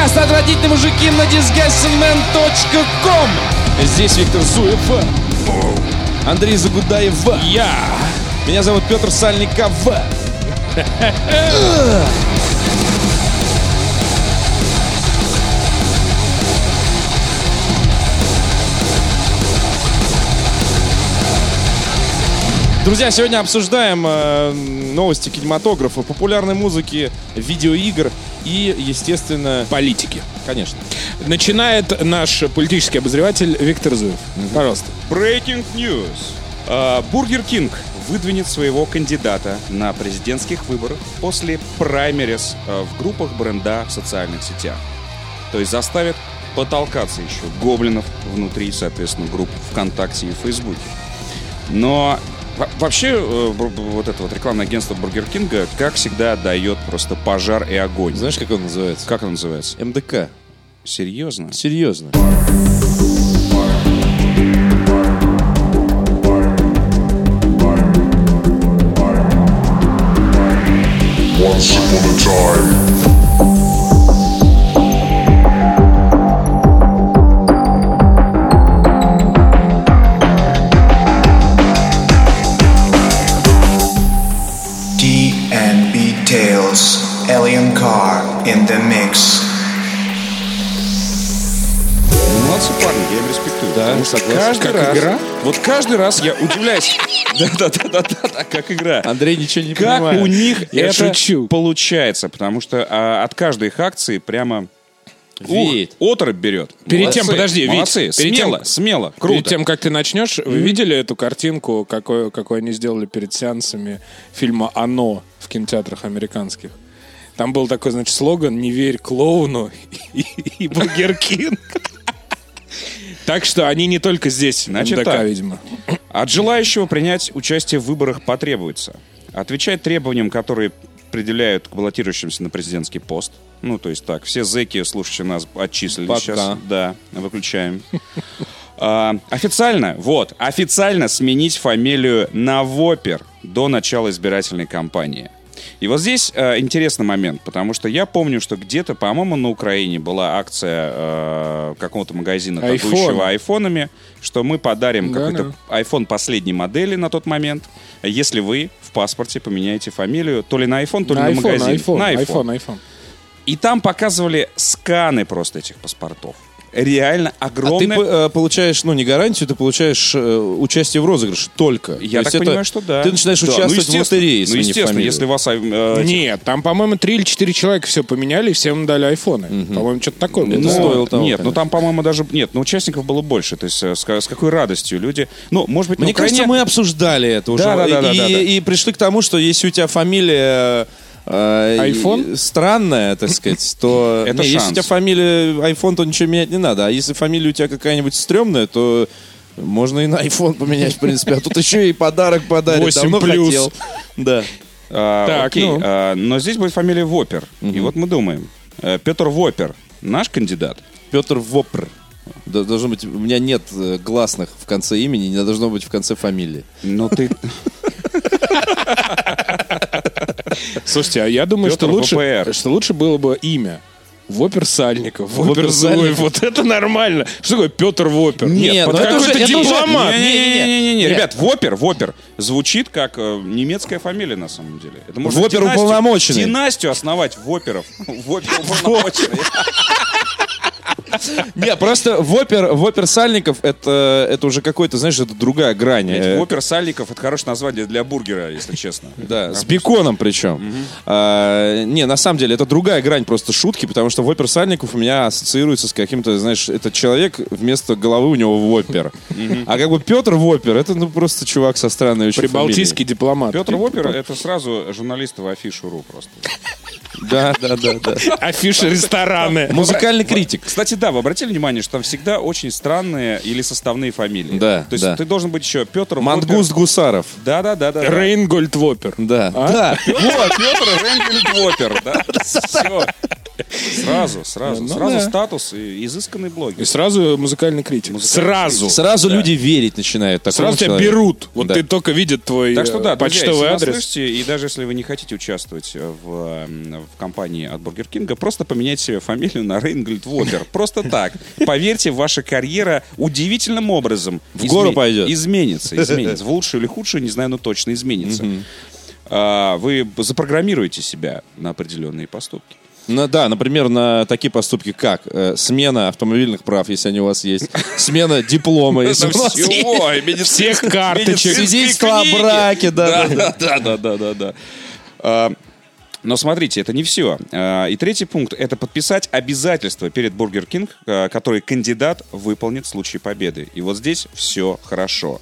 подкаст «Отвратительные мужики» на disgustingman.com. Здесь Виктор Зуев. Андрей Загудаев. Я. Меня зовут Петр Сальников. Друзья, сегодня обсуждаем э, новости кинематографа, популярной музыки, видеоигр и, естественно, Политики. конечно. Начинает наш политический обозреватель Виктор Зуев. Пожалуйста. Breaking news. А, Бургер Кинг выдвинет своего кандидата на президентских выборах после праймериз а, в группах бренда в социальных сетях. То есть заставит потолкаться еще гоблинов внутри, соответственно, групп ВКонтакте и Фейсбуке. Но во- вообще э, вот это вот рекламное агентство Бургер Кинга, как всегда, дает просто пожар и огонь. Знаешь, как он называется? Как он называется? МДК. Серьезно? Серьезно. Каждый Как раз, игра? Вот каждый раз я удивляюсь. Да-да-да-да, как игра. Андрей ничего не Как понимает. у них Я это шучу. получается, потому что а, от каждой их акции прямо Веет. ух, оторопь берет. Перед Молодцы, тем, подожди, Вить, молодцы, перед смело, тем- смело, Перед круто. тем, как ты начнешь, вы видели эту картинку, какой, какой они сделали перед сеансами фильма «Оно» в кинотеатрах американских? Там был такой, значит, слоган «Не верь клоуну» и, и «Бургер Кинг». Так что они не только здесь, Значит МДК, так. видимо. От желающего принять участие в выборах потребуется отвечать требованиям, которые предъявляют к баллотирующимся на президентский пост. Ну, то есть так, все зэки, слушающие нас, отчислили Пока. сейчас. Да, выключаем. А, официально, вот, официально сменить фамилию на Вопер до начала избирательной кампании. И вот здесь э, интересный момент, потому что я помню, что где-то, по-моему, на Украине была акция э, какого-то магазина, Айфон. торгующего айфонами, что мы подарим Да, какой-то iPhone последней модели на тот момент, если вы в паспорте поменяете фамилию то ли на iPhone, то ли на, На iPhone, магазин. iPhone, на iPhone. iPhone, iPhone. И там показывали сканы просто этих паспортов. Реально А ты э, получаешь, ну, не гарантию, ты получаешь э, участие в розыгрыше только. Я То так это- понимаю, что да. Ты начинаешь Да, ну, участвовать в естественно. лотерее, Ну, естественно, если вас... э, Нет, там, по-моему, три или четыре человека все поменяли, и всем дали айфоны. По-моему, что-то такое было. Ну, стоило того, нет, ну там, по-моему, даже... Нет, ну участников было больше. То есть э, с, с какой радостью люди... Ну, может быть, Мне кажется, Украине- мы обсуждали это уже. Да, да, да, и, да, да, да. и пришли к тому, что если у тебя фамилия э, iPhone? и- странная, так сказать, то... Это Не, Если шанс. у тебя фамилия iPhone, то ничего менять не надо. А если фамилия у тебя какая-нибудь стрёмная, то можно и на iPhone поменять, в принципе. А тут еще и подарок подарят. 8 Давно плюс. хотел. Да. А, Так, окей, ну. а, но здесь будет фамилия Вопер. И вот мы думаем, э, Петр Вопер, наш кандидат. Петр Вопр. Д- Должно быть, у меня нет э, гласных в конце имени, не должно быть в конце фамилии. Ну ты... Слушайте, а я думаю, Петр что лучше, ВПР. что лучше было бы имя. Вопер Сальников, Вопер Вопер Зуев, Сальников. вот это нормально. Что такое Петр Вопер? Нет, под ну это какой-то уже- это уже- дипломат. Не-не-не. Не-не-не, ребят, Вопер, Вопер звучит как э, немецкая фамилия на самом деле. Это можно Вопер династию- уполномоченный. Династию основать Воперов. Вопер уполномоченный. Не, просто Вопер, Вопер Сальников это, это уже какой-то, знаешь, это другая грань. Э, Вопер Сальников это хорошее название для бургера, если честно. Да, с беконом причем. А, не, на самом деле, это другая грань просто шутки, потому что Вопер Сальников у меня ассоциируется с каким-то, знаешь, это человек, вместо головы у него Вопер. А как бы Петр Вопер, это ну просто чувак со странной очень Прибалтийский дипломат. Петр Вопер это сразу журналисты в афишу.ру просто. Да, да, да, да. Афиши рестораны. Музыкальный критик. Кстати, да, вы обратили внимание, что там всегда очень странные или составные фамилии. Да, То есть да. ты должен быть еще Петр Мангуст Гусаров. Да, да, да, да. да. Рейнгольд Вопер. Да. Да, вот, Петр Ренгельд Вопер, да. Все. Сразу, сразу. Ну Сразу да. статус и изысканный И блогер. сразу музыкальный критик. сразу. Сразу люди верить начинают Сразу тебя человеку. берут. Вот Да. ты только видит твой Так что э, да, друзья, почтовый нас адрес. слышите, и даже если вы не хотите участвовать в, м, в компании от Бургер Кинга, просто поменяйте себе фамилию на Рейнгольд Вопер. Питер просто так. Поверьте, ваша карьера удивительным образом в изме... гору пойдет. Изменится, изменится. В лучшую или худшую, не знаю, но точно изменится. А, вы запрограммируете себя на определенные поступки. Ну да, например, на такие поступки, как э, смена автомобильных прав, если они у вас есть, смена диплома, если у вас есть, всех карточек, свидетельство о браке, да, да, да, да, да, да. А, но смотрите, это не все. А, И третий пункт — это подписать обязательства перед Бургер Кинг, а, которые кандидат выполнит в случае победы. И вот здесь все хорошо.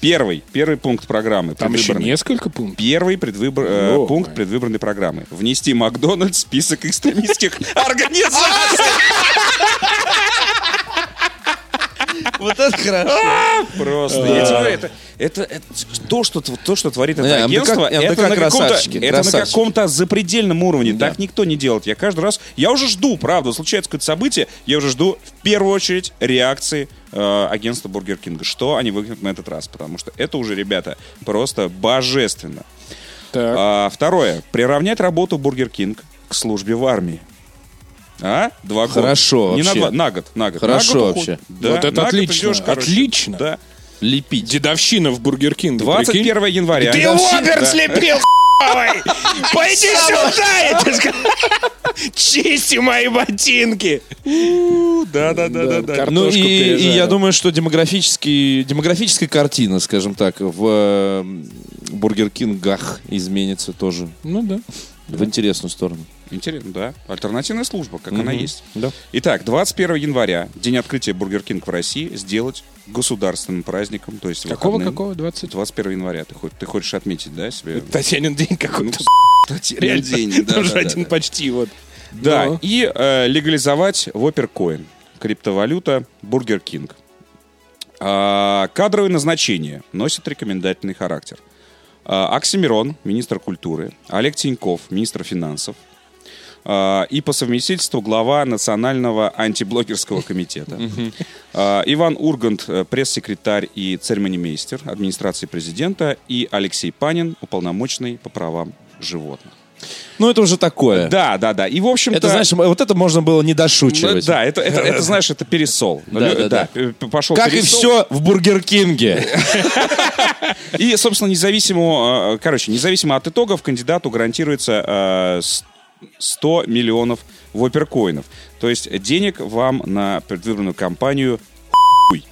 Первый, первый пункт программы. Там еще несколько пунктов. Первый предвыбор, э, Ё-моё. пункт предвыборной программы. Внести Макдональдс в список экстремистских организаций. Вот это хорошо. Просто. Я тебе говорю, это, это, это то, что, то, что творит это МДК агентство, МДК это, на каком-то, красавчики, это на красавчики. каком-то запредельном уровне. Так никто не делает. Я каждый раз, я уже жду, правда, случается какое-то событие, я уже жду в первую очередь реакции э, агентства Бургер Кинга. Что они выкинут на этот раз? Потому что это уже, ребята, просто божественно. Так. А, второе. Приравнять работу Бургер Кинг к службе в армии. А? Два года. Хорошо Не на вообще. два, на год. На год. Хорошо На год вообще. Да, Вот это на год отлично. идешь, короче. Отлично. Да. Лепить. Дедовщина в Бургер Кинге. 21 января. Ты Да. слепил! Пойди сюда, я тебе скажу. Чисти мои ботинки. Да, да, да, да, да. Ну и, я думаю, что демографический, демографическая картина, скажем так, в э, Бургер Кингах изменится тоже Ну да. в интересную сторону. Интересно, да. Альтернативная служба, как она есть. Да. Итак, 21 января, день открытия Бургер Кинг в России, сделать государственным праздником, то есть Какого, выходным. какого? 20? 21 января. Ты, ты хочешь отметить, да, себе? Татьянин день какой-то. Реально, день, да, Там да, же да, один да. почти вот. Да, Ну. и э, легализовать Воперкоин, криптовалюта Бургер Кинг. А, кадровые назначения носят рекомендательный характер. А, Оксимирон, министр культуры, Олег Тиньков, министр финансов, и по совместительству глава Национального антиблогерского комитета. А, Иван Ургант, э, пресс-секретарь и церемонимейстер администрации президента, и Алексей Панин, уполномоченный по правам животных. Ну это уже такое. Да, да, да. И, в общем-то... Это, знаешь, вот это можно было не Ну, дошучивать. да, это, это, это, знаешь, это пересол. Да, Лю- да, э, Пошел Как и пересол. все в Бургер Кинге. И, собственно, независимо, э, короче, независимо от итогов, кандидату гарантируется 100 миллионов воперкоинов. То есть денег вам на предвыборную кампанию хуй.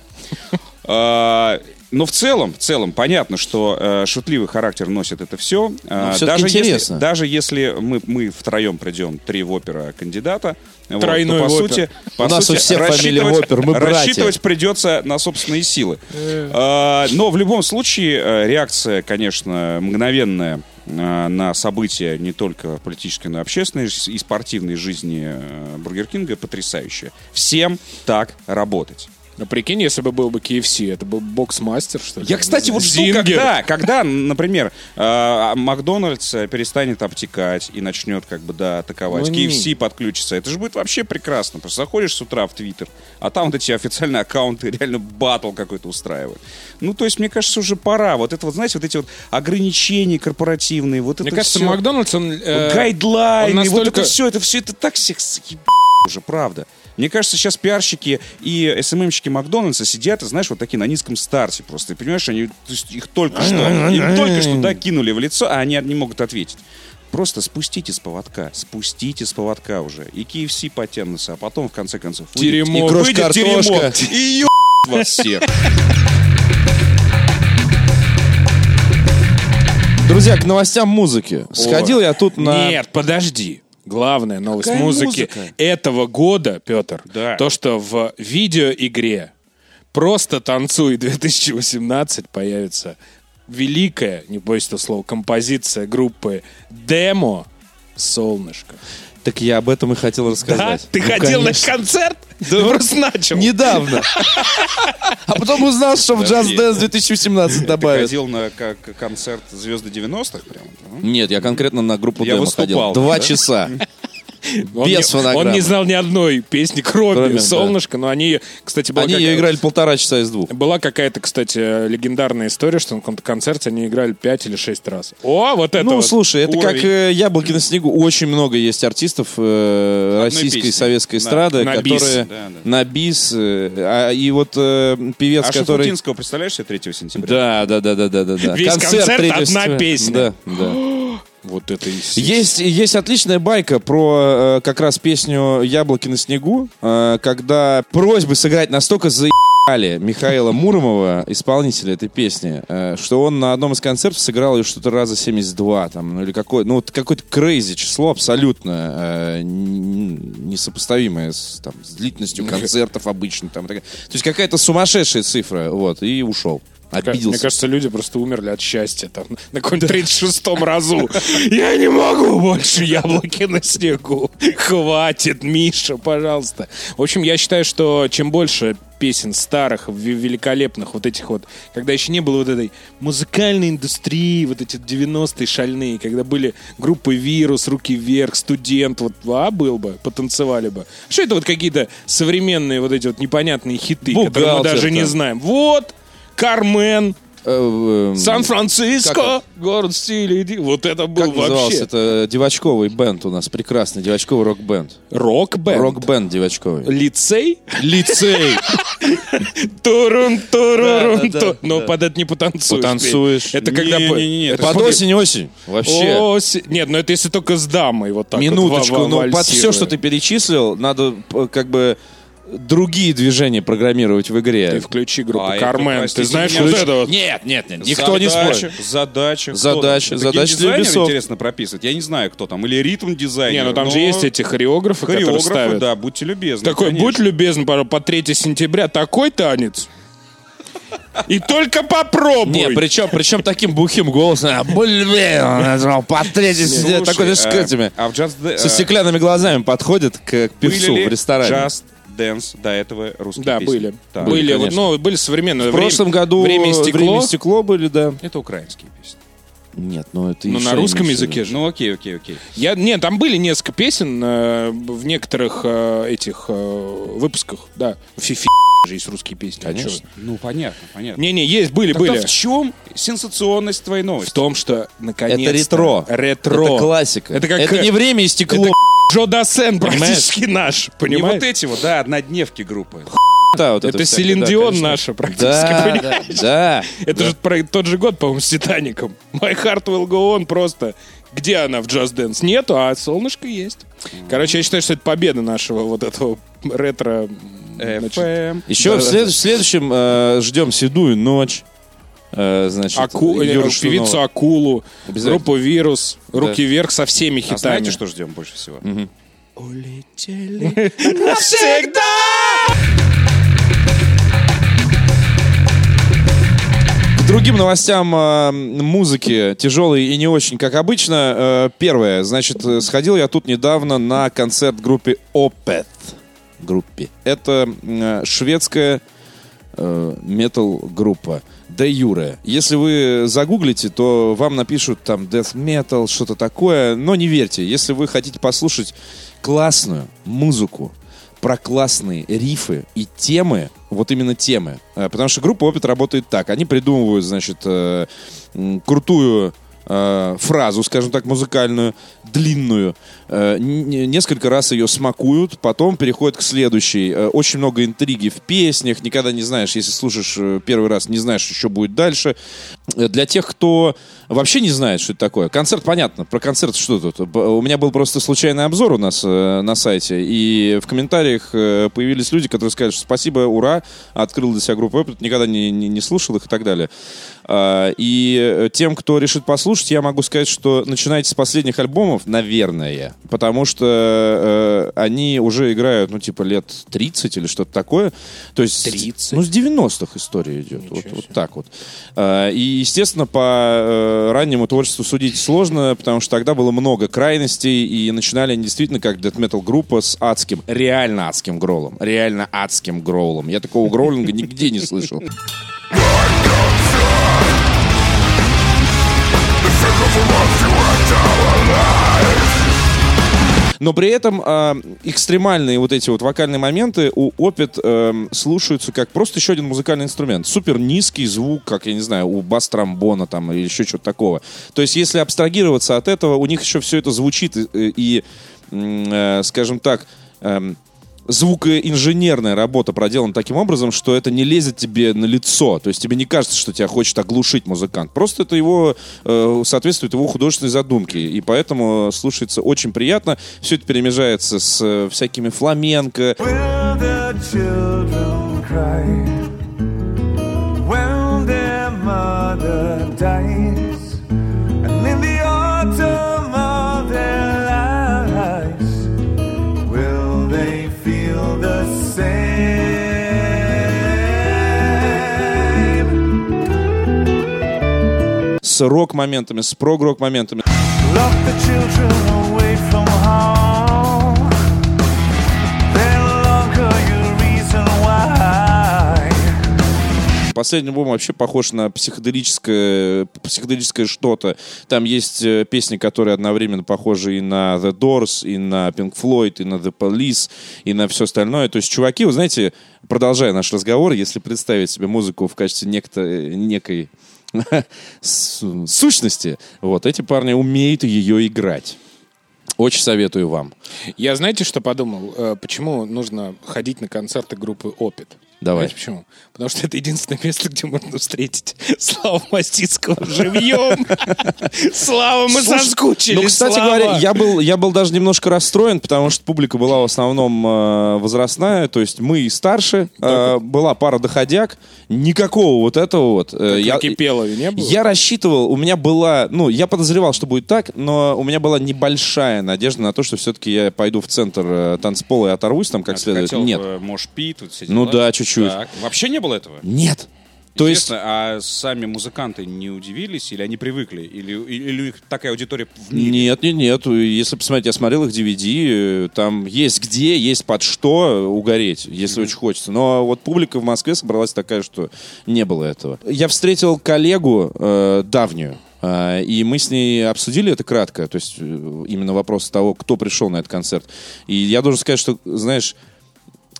А, Но в целом, в целом, понятно, что э, шутливый характер носит это все. Ну, всё-таки даже, если, интересно. даже если мы, мы втроем придем, три вопера кандидата, вот, Тройной то, по вопер. сути, по У нас сути, у всех фамилия рассчитывать- Вопер, мы братья. рассчитывать придется на собственные силы. А, Но в любом случае э, реакция, конечно, мгновенная э, на события не только политической, но и общественной и спортивной жизни э, Бургер Кинга потрясающая. Всем так работать. Ну, прикинь, если бы был бы KFC, это был бокс-мастер, что ли? Я, кстати, вот жду, когда, когда, например, э, Макдональдс э, перестанет обтекать и начнет как бы, да, атаковать, Ну, KFC подключится. Это же будет вообще прекрасно. Просто заходишь с утра в Твиттер, а там вот эти официальные аккаунты реально батл какой-то устраивают. Ну, то есть, мне кажется, уже пора. Вот это вот, знаете, вот эти вот ограничения корпоративные, вот Мне это кажется, всё. Макдональдс, он... э, гайдлайны, он вот настолько- это все, это все, это так всех съеб- уже, правда. Мне кажется, сейчас пиарщики и СММщики Макдональдса сидят, и, знаешь, вот такие на низком старте просто. Ты понимаешь, они то есть их только что, им только что да, кинули в лицо, а они не могут ответить. Просто спустите с поводка, спустите с поводка уже. И KFC потянутся, а потом, в конце концов, выйдет- Теремок. и выйдет теремок. И ё... вас всех. Друзья, к новостям музыки. Сходил я тут на... Нет, подожди. Главная новость Какая музыки музыка? этого года, Петр, Да. то, что в видеоигре «Просто танцуй 2018» появится великая, не боюсь этого слова, композиция группы «Демо» «Солнышко». Так я об этом и хотел Да? рассказать. Ты Ну, ходил конечно. на концерт? Ты просто начал. Недавно. А потом узнал, что в Just Dance 2018 Ты добавят. ходил на как концерт звезды 90-х прям? да? Нет, я конкретно на группу демо ходил. Два да? часа. Он, Без не, фонограммы. он не знал ни одной песни, кроме, Кроме, да. «Солнышко», но они, кстати, была Они ее играли полтора часа из двух. Была какая-то, кстати, легендарная история, что на каком-то концерте они играли 5 или 6 раз. О, вот это Ну, вот. слушай, это уровень. как э, яблоки на снегу. Очень много есть артистов э, российской песни. советской эстрады, На бис. которые Да, да. на бис. э, а, и вот э, певец, А который. Шафутинского, представляешь себе 3 сентября? Да, да, да, да, да, да. Весь концерт 3 одна сентября. песня. Да, да. Вот это и Есть, есть отличная байка про э, как раз песню «Яблоки на снегу», э, когда просьбы сыграть настолько заебали Михаила Муромова, исполнителя этой песни, э, что он на одном из концертов сыграл ее что-то раза 72, там, ну или какое, ну вот какое-то crazy число абсолютно э, несопоставимое с, там, с длительностью концертов обычно. Там, то есть какая-то сумасшедшая цифра, вот, и ушел. Мне Обиделся. кажется, люди просто умерли от счастья там на каком-то 36-м разу. Я не могу больше яблоки на снегу. Хватит, Миша, пожалуйста. В общем, я считаю, что чем больше песен старых, великолепных, вот этих вот, когда еще не было вот этой музыкальной индустрии, вот эти 90-е шальные, когда были группы «Вирус», «Руки вверх», «Студент», вот, а, был бы, потанцевали бы. Что это вот какие-то современные вот эти вот непонятные хиты, которые мы Бухгалтер даже не знаем. Вот, Кармен, Э, э, Сан-Франциско, город стиля. иди. Вот это был Как назывался? вообще Это девочковый бенд у нас, прекрасный девочковый рок-бенд. рок-бенд. Рок-бенд девочковый. Лицей? Лицей. Турун, турурун, Да, да, ту. да, Но под это не потанцуешь. Потанцуешь. Это когда... Под осень-осень. Вообще. Нет, ну это если только с дамой вот так Минуточку. Ну, под все, что ты перечислил, надо п- как бы другие движения программировать в игре. Ты включи группу А это, Кармен. Ты знаешь меня, вот включ- это вот? Нет, нет, нет. Никто не Задача, спорит. Задача. Задача, задача для Ubisoft. интересно прописывать. Я не знаю, кто там. Или ритм дизайнер. Не, ну там же но есть эти хореографы, которые Хореографы, ставят. да, будьте любезны. Такой, конечно. будь любезен, пожалуйста, по 3 сентября такой танец. И только попробуй. Не, причем, причем таким бухим голосом. А, Блин, он назвал по Такой, знаешь, с э, этими. а Со стеклянными глазами подходит к певцу в ресторане. Just Dance до этого русские Да, песни? были. Так. были, вот, конечно. ну, были современные. В прошлом году время и стекло. «Время и стекло» были, да. Это украинские песни. Нет, ну это Ну, на русском не языке же. Ну, окей, окей, окей. Я, нет, там были несколько песен э, в некоторых э, этих э, выпусках, да. Фифи же есть русские песни. а чё? Ну, понятно, понятно. Не-не, есть, были, Тогда были. в чем сенсационность твоей В новости? том, что наконец Это ретро. Ретро. Это классика. Это как Это не время и стекло. это Джо Дассен практически наш, Не понимаешь? вот эти вот, да, однодневки группы. Да, вот Это всякое, Селин да, Дион конечно. наша практически, Да, понимаешь? да, да. Это же про тот же год, по-моему, с Титаником. My Heart Will Go On просто. Где она в Just Dance? Нету, а солнышко есть. Короче, я считаю, что это победа нашего вот этого ретро... значит, FM. Еще Да, в, да, след- в следующем э, ждем «Седую ночь». Э, значит, Аку... э, Певицу. Акулу, группу Вирус, Руки вверх со всеми А хитами. знаете, что ждем больше всего? К другим новостям э, музыки, тяжелой и не очень, как обычно. Э, первое, значит, э, сходил я тут недавно на концерт группе Opeth. Группе. Это э, шведская метал-группа. Де Юре. Если вы загуглите, то вам напишут там death metal, что-то такое, но не верьте. Если вы хотите послушать классную музыку, про классные рифы и темы, вот именно темы. Э, Потому что группа Опыт работает так. Они придумывают, значит, э, крутую э, фразу, скажем так, музыкальную, длинную. Э, несколько раз ее смакуют, потом переходят к следующей. Э, очень много интриги в песнях, никогда не знаешь, если слушаешь э, первый раз, не знаешь, что будет дальше. Для тех, кто вообще не знает, что это такое, концерт, понятно, про концерт что тут? У меня был просто случайный обзор у нас на сайте, и в комментариях появились люди, которые сказали, что спасибо, ура, открыл для себя группу «Опыт», никогда не, не, не слушал их и так далее. А, И тем, кто решит послушать, я могу сказать, что начинайте с последних альбомов, наверное, потому что э, они уже играют, ну, типа, лет 30 или что-то такое. То есть, 30? ну, с 90-х история идет. Вот, вот так вот. А, И, естественно, по э, раннему творчеству судить сложно, потому что тогда было много крайностей, и начинали они действительно как metal группа с адским, реально адским гроулом. Реально адским гроулом. Я такого гроулинга нигде не слышал. Но при этом а, экстремальные вот эти вот вокальные моменты у Опит эм, слушаются как просто еще один музыкальный инструмент. Супер низкий звук, как, я не знаю, у бас-тромбона там или еще чего-то такого. То есть если абстрагироваться от этого, у них еще все это звучит и, и, м, э, скажем так, эм, звукоинженерная работа проделана таким образом, что это не лезет тебе на лицо. То есть тебе не кажется, что тебя хочет оглушить музыкант. Просто это его э, соответствует его художественной задумке. И поэтому слушается очень приятно. Все это перемежается с э, всякими фламенко. Will the children cry С рок-моментами, с прогрок-моментами. Последний альбом вообще похож на психоделическое, психоделическое что-то. Там есть э, песни, которые одновременно похожи и на The Doors, и на Pink Floyd, и на The Police, и на все остальное. То есть чуваки, вы знаете, продолжая наш разговор, если представить себе музыку в качестве некто, некой с- сущности, вот, эти парни умеют ее играть. Очень советую вам. Я знаете, что подумал? Э, Почему нужно ходить на концерты группы Опит? Давай. Знаете почему? Потому что это единственное место, где можно встретить Славу Мастицкого живьем. Слава, мы Слушай, соскучились. Ну, кстати Слава. говоря, я был, я был даже немножко расстроен, потому что публика была в основном э, возрастная, то есть мы и старше, э, была пара доходяг, никакого вот этого вот. э, я, на Кипелове не было? я рассчитывал, у меня была, ну, я подозревал, что будет так, но у меня была небольшая надежда на то, что все-таки я пойду в центр э, танцпола и оторвусь там как А следует. Нет. бы Мош Пит, вот все Ну да, чуть-чуть. Так. Вообще не было этого? Нет. То есть а сами музыканты не удивились или они привыкли? Или, или у них такая аудитория в мире? Нет, нет, нет. Если посмотреть, я смотрел их DVD, там есть где, есть под что угореть, если очень хочется. Но вот публика в Москве собралась такая, что не было этого. Я встретил коллегу э, давнюю, э, и мы с ней обсудили это кратко, то есть э, именно вопрос того, кто пришел на этот концерт. И я должен сказать, что, знаешь,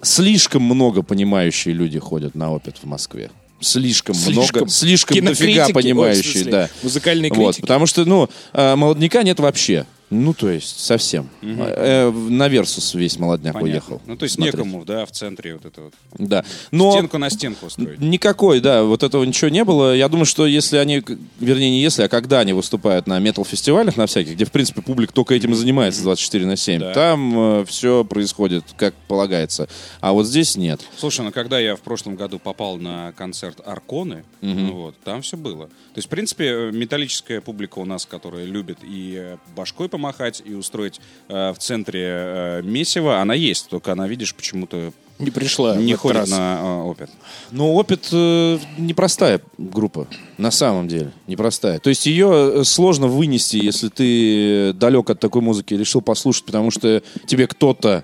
слишком много понимающие люди ходят на опыт в Москве. Слишком, Слишком. много, слишком дофига ой, понимающие, смысле, да. музыкальные Вот, критики. потому что, ну, э, молодняка нет вообще. Ну, то есть, совсем. Э, на Версус весь молодняк Понятно. уехал. Ну, то есть смотреть. некому, да, в центре вот это вот. Да. Но Стенку на стенку устроить. никакой, да, вот этого ничего не было. Я думаю, что если они, вернее, не если, а когда они выступают на метал-фестивалях на всяких, где, в принципе, публика только этим и занимается 24 на 7, Да. там все происходит как полагается. А вот здесь нет. Слушай, ну когда я в прошлом году попал на концерт Арконы, ну вот, там все было. То есть, в принципе, э, металлическая публика у нас, которая любит и э, башкой помахать, и устроить э, в центре э, месиво, она есть. Только она, видишь, почему-то Не пришла. не ходит раз. на опит. Но опыт э, непростая группа, на самом деле, непростая. То есть ее э, сложно вынести, если ты далек от такой музыки решил послушать, потому что тебе кто-то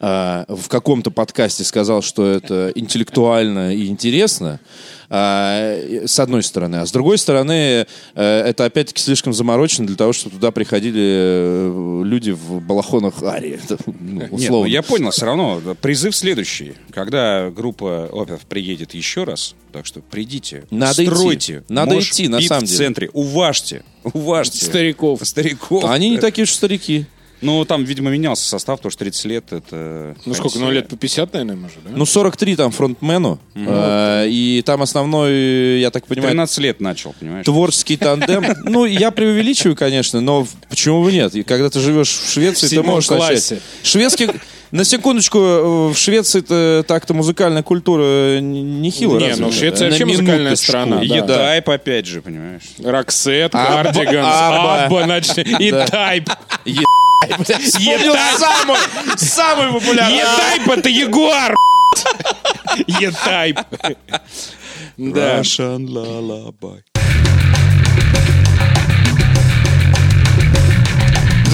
э, в каком-то подкасте сказал, что это интеллектуально и интересно, с одной стороны. А с другой стороны, э, это опять-таки слишком заморочено для того, чтобы туда приходили э, люди в балахонах Ари, это, ну, Нет, условно. ну я понял, все равно. Призыв следующий. Когда группа Опер приедет еще раз, так что придите, Надо идти. стройте. Надо Мош идти, на самом в деле. центре. Уважьте. Уважьте. Стариков. Стариков. А Они не такие уж старики. Ну, там, видимо, менялся состав, потому что 30 лет это... Ну сколько, ну лет по 50, наверное, может, да? Ну, 43 там фронтмену. Э, И там основной, я так понимаю, 13 лет начал, понимаешь? творческий тандем. Ну, я преувеличиваю, конечно, но почему бы нет? И когда ты живешь в Швеции, ты можешь начать. Шведский... На секундочку, э, в Швеции-то так-то музыкальная культура н- нехило Не, ну, Швеция На вообще музыкальная страна, И да. Едайп опять же, понимаешь? Роксет, Кардиганс, Абба. И Тайп. Вспомнил самый, самый популярный. Е-Тайп это Ягуар. Е-Тайп. Да.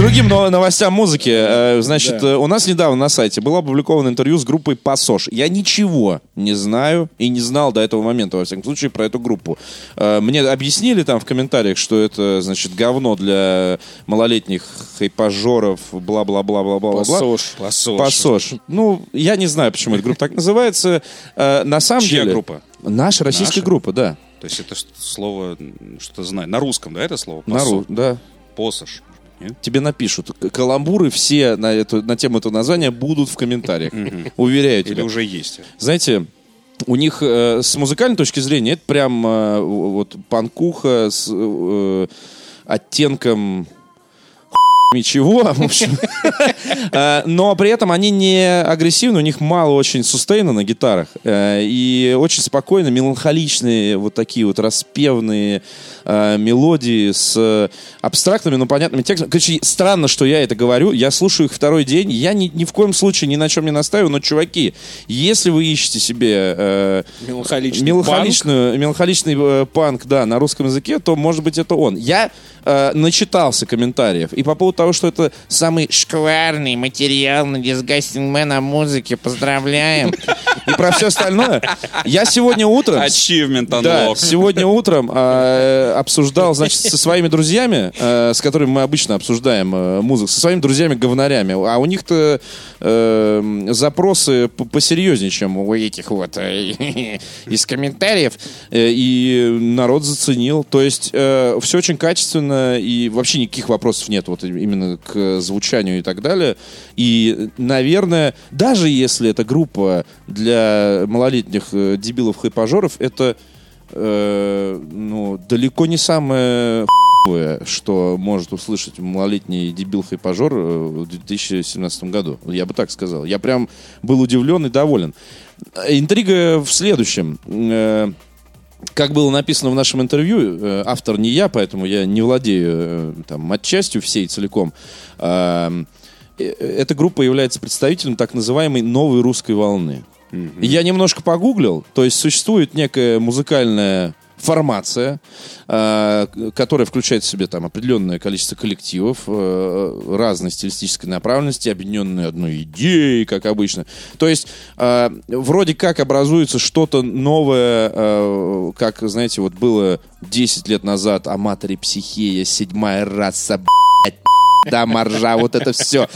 Другим но- новостям музыки. Э, Значит, Да. э, у нас недавно на сайте было опубликовано интервью с группой Пассож. Я ничего не знаю и не знал до этого момента, во всяком случае, про эту группу. Э, Мне объяснили там в комментариях, что это, значит, говно для малолетних хайпажоров, бла-бла-бла-бла-бла. Пассож. Пассож. Пассож. Ну, я не знаю, почему эта группа так называется. На самом Чья деле... группа? Наша российская Наша? группа, да. То есть это слово, м, что знаю, на русском, да, это слово? На ру- да. Посош. Нет? тебе напишут. Каламбуры все на, эту, на тему этого названия будут в комментариях. Уверяю Или тебя. уже есть? Знаете, у них э, с музыкальной точки зрения это прям э, вот панкуха с э, оттенком ничего, в общем. Э, Но при этом они не агрессивны, у них мало очень сустейна на гитарах. Э, И очень спокойно, меланхоличные, вот такие вот распевные э, мелодии с абстрактными, но понятными текстами. Короче, странно, что я это говорю. Я слушаю их второй день. Я ни, ни в коем случае ни на чем не настаиваю. Но, чуваки, если вы ищете себе э, Меланхоличный меланхоличную, меланхоличный э, панк, да, на русском языке, то, может быть, это он. Я э, начитался комментариев. И по поводу того, что это самый шкварный материал на Disgusting Man о музыке, поздравляем. И про все остальное. Я сегодня утром... Achievement Да, сегодня утром э, обсуждал, значит, со своими друзьями, э, с которыми мы обычно обсуждаем э, музыку, со своими друзьями-говнарями. А у них-то э, запросы посерьезнее, чем у этих вот э, из комментариев. Э, и народ заценил. То есть все очень качественно, и вообще никаких вопросов нет вот именно к звучанию и так далее. И, наверное, даже если эта группа для малолетних э, дебилов-хайпажоров, это э, ну, далеко не самое что может услышать малолетний дебил-хайпажор э, в 2017 году. Я бы так сказал. Я прям был удивлен и доволен. Интрига в следующем. Э, как было написано в нашем интервью, автор не я, поэтому я не владею там, отчастью всей целиком. Эта группа является представителем так называемой новой русской волны. И Я немножко погуглил, то есть существует некая музыкальная формация, э, которая включает в себя там определенное количество коллективов э, разной стилистической направленности, объединенные одной идеей, как обычно. То есть э, вроде как образуется что-то новое, э, как, знаете, вот было 10 лет назад Аматори Психея, седьмая раса, блядь, да, маржа, вот это все.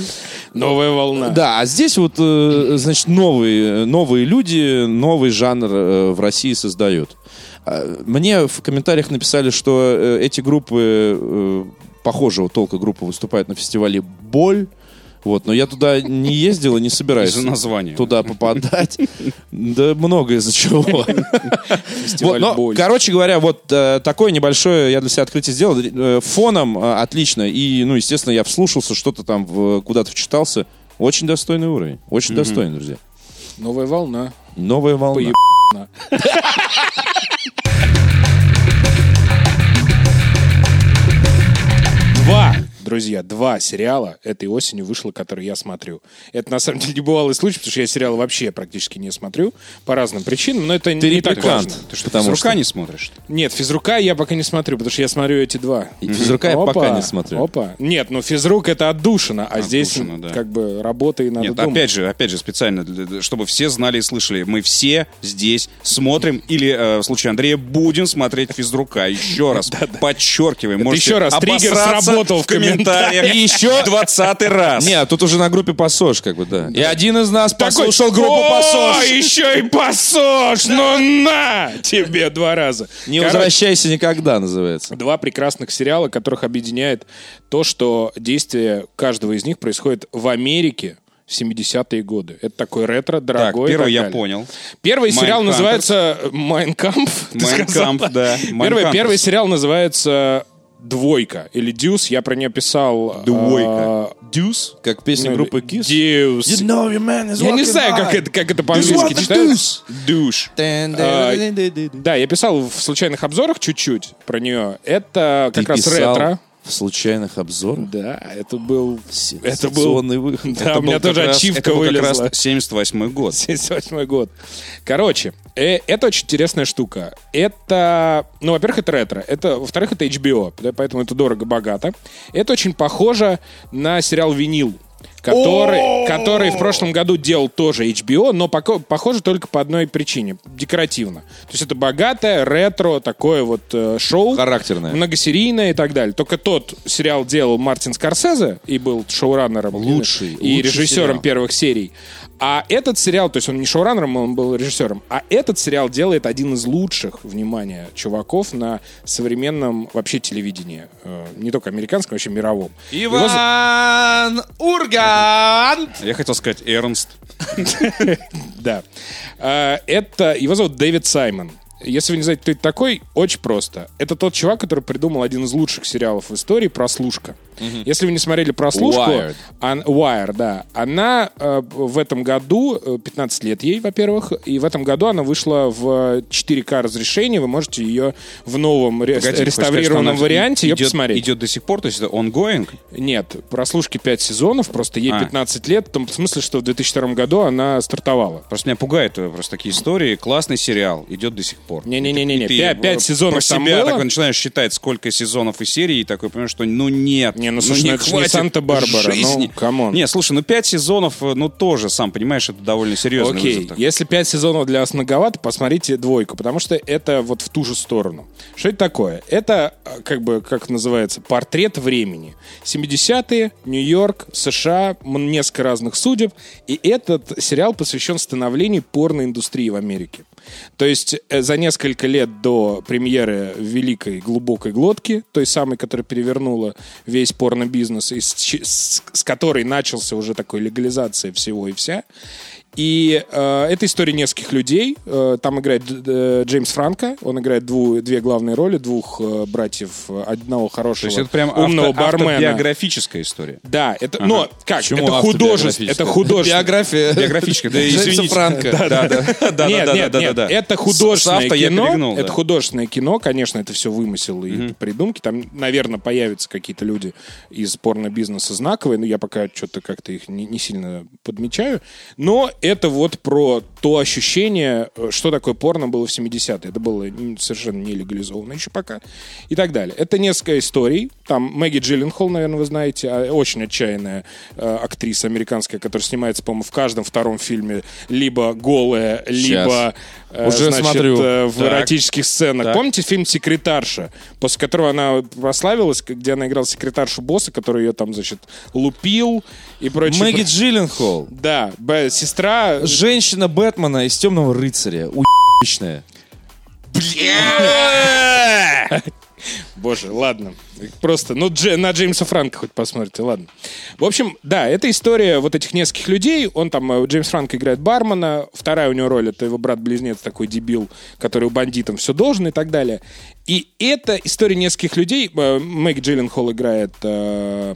Новая волна. Да, а здесь вот, э, значит, новые, новые люди, новый жанр э, в России создают. А, Мне в комментариях написали, что э, эти группы, похожего толка группы, выступают на фестивале «Боль». Вот, но я туда не ездил и не собираюсь Из-за названия. туда попадать. Да много из-за чего. Вот, но, короче говоря, вот э, такое небольшое я для себя открытие сделал. Э, фоном э, отлично. И, ну, естественно, я вслушался, что-то там в- куда-то вчитался. Очень достойный уровень. Очень достойный, друзья. Новая волна. Новая волна. Друзья, два сериала этой осенью вышло, которые я смотрю. Это на самом деле не бывалый случай, потому что я сериалы вообще практически не смотрю по разным причинам, но это Ты не так важно. Ты что, Потому физрука что- не смотришь? Нет, физрука я пока не смотрю, потому что я смотрю эти два. И физрука я пока не смотрю. Опа. Нет, ну физрук это отдушина, а здесь да. как бы работа и надо Нет, думать. опять же, опять же, специально, для- чтобы все знали и слышали. Мы все здесь смотрим, или э, в случае Андрея будем смотреть физрука. Еще раз, подчеркиваем. еще раз, триггер сработал в комментариях. И еще двадцатый раз. Не, тут уже на группе Пассож, как бы, да. И один из нас послушал группу «О, Пассож. еще и пассож! Ну на! Тебе два раза. Не возвращайся никогда, называется. Два прекрасных сериала, которых объединяет то, что действие каждого из них происходит в Америке в 70-е годы. Это такой ретро, Так, дорогой. и первый так я понял. Первый сериал Майнкамп. называется «Майнкамп». Майнкамп, да. Первый, Майнкамп. первый сериал называется «Двойка» или «Дюс». Я про нее писал... Двойка. Дюс, как песня Ну, группы Kiss. «Дюс». know your man is Я не знаю, как это, как это по-английски читается. Душ. Да, я писал в случайных обзорах чуть-чуть про нее. Это как раз ретро. В случайных обзорах? Да, это был... Это был... Выход. Да, Это у меня тоже раз- ачивка это был как раз вылезла. 78 год. 78 год. Короче, э, это очень интересная штука. Это, ну, во-первых, это ретро. Это, во-вторых, это HBO, поэтому это дорого-богато. Это очень похоже на сериал «Винил», который, который в прошлом году делал тоже HBO, но поко- похоже только по одной причине. Декоративно. То есть это богатое, ретро, такое вот э, шоу. Характерное. Многосерийное и так далее. Только тот сериал делал Мартин Скорсезе и был шоураннером. Лучший, И лучший режиссером сериал. первых серий. А этот сериал, то есть он не шоураннером, он был режиссером, а этот сериал делает один из лучших, внимание, чуваков на современном вообще телевидении. Э, Не только американском, вообще мировом. Его Иван Ургант! Я хотел сказать Эрнст. Да. Э, Это, его зовут Дэвид Саймон. Если вы не знаете, кто это такой, очень просто. Это тот чувак, который придумал один из лучших сериалов в истории «Прослушка». Если вы не смотрели «Прослушку», Wired. ан- Wire, да, она э, в этом году, э, 15 лет ей, во-первых, и в этом году она вышла в 4К разрешении, вы можете ее в новом ре- Погоди, сказать, реставрированном она варианте ее идет- посмотреть. Идет до сих пор, то есть это ongoing? Нет, прослушки 5 сезонов, просто ей А. 15 лет, в том смысле, что в 2002 году она стартовала. Просто меня пугает э, просто такие истории. Классный сериал, идет до сих пор. И ты, пять- э, пять сезонов про там себя было. такой начинаешь считать, сколько сезонов и серий, и такой понимаешь, что ну нет. Не, ну, слушай, ну, это ж не хватит Санта-Барбара, жизни. ну, come on. Не, слушай, ну пять сезонов, э, ну тоже, сам понимаешь, это довольно серьезный Окей, вызов если 5 сезонов для вас многовато, посмотрите двойку, потому что это вот в ту же сторону. Что это такое? Это, э, как бы, как называется, портрет времени. 70-е, Нью-Йорк, США, несколько разных судеб, и этот сериал посвящен становлению порноиндустрии в Америке. То есть э, за несколько лет до премьеры великой глубокой глотки, той самой, которая перевернула весь порно-бизнес, с, с- с которой начался уже такой легализация всего и вся. И э, это история нескольких людей. Э, там играет э, Джеймс Франко. Он играет дву- две главные роли, двух э, братьев, одного То хорошего есть это прям умного авто- бармена. автобиографическая история. Да, это, но как, Почему это автобиографическое? это художественное. Биография. Биографическая, да, извините. Франко. Да, да, да, да, нет, да, нет, да, нет, это художественное кино. это художественное кино, конечно, это все вымысел и придумки. Там, наверное, появятся какие-то люди из порно-бизнеса знаковые, но я пока что-то как-то их не сильно подмечаю. Но это вот про то ощущение, э, что такое порно было в 70-е. Это было совершенно не легализовано еще пока. И так далее. Это несколько историй. Там Мэгги Джилленхол, наверное, вы знаете, а, очень отчаянная э, актриса американская, которая снимается, по-моему, в каждом втором фильме либо голая, либо э, Уже значит, смотрю. в Так. эротических сценах. Так. Помните фильм «Секретарша», после которого она прославилась, где она играла секретаршу босса, который ее там, значит, лупил и прочее. Мэгги Джилленхол. Да, б- Женщина Бэтмена из «Темного рыцаря». Уебищная. Боже, ладно. Просто, ну, Дже- на Джеймса Франка хоть посмотрите, ладно. В общем, да, это история вот этих нескольких людей. Он там, э, Джеймс Франк играет бармена. Вторая у него роль, это его брат-близнец, такой дебил, который у бандитам все должен и так далее. И это история нескольких людей. Э, Мэгги Джилленхол играет э,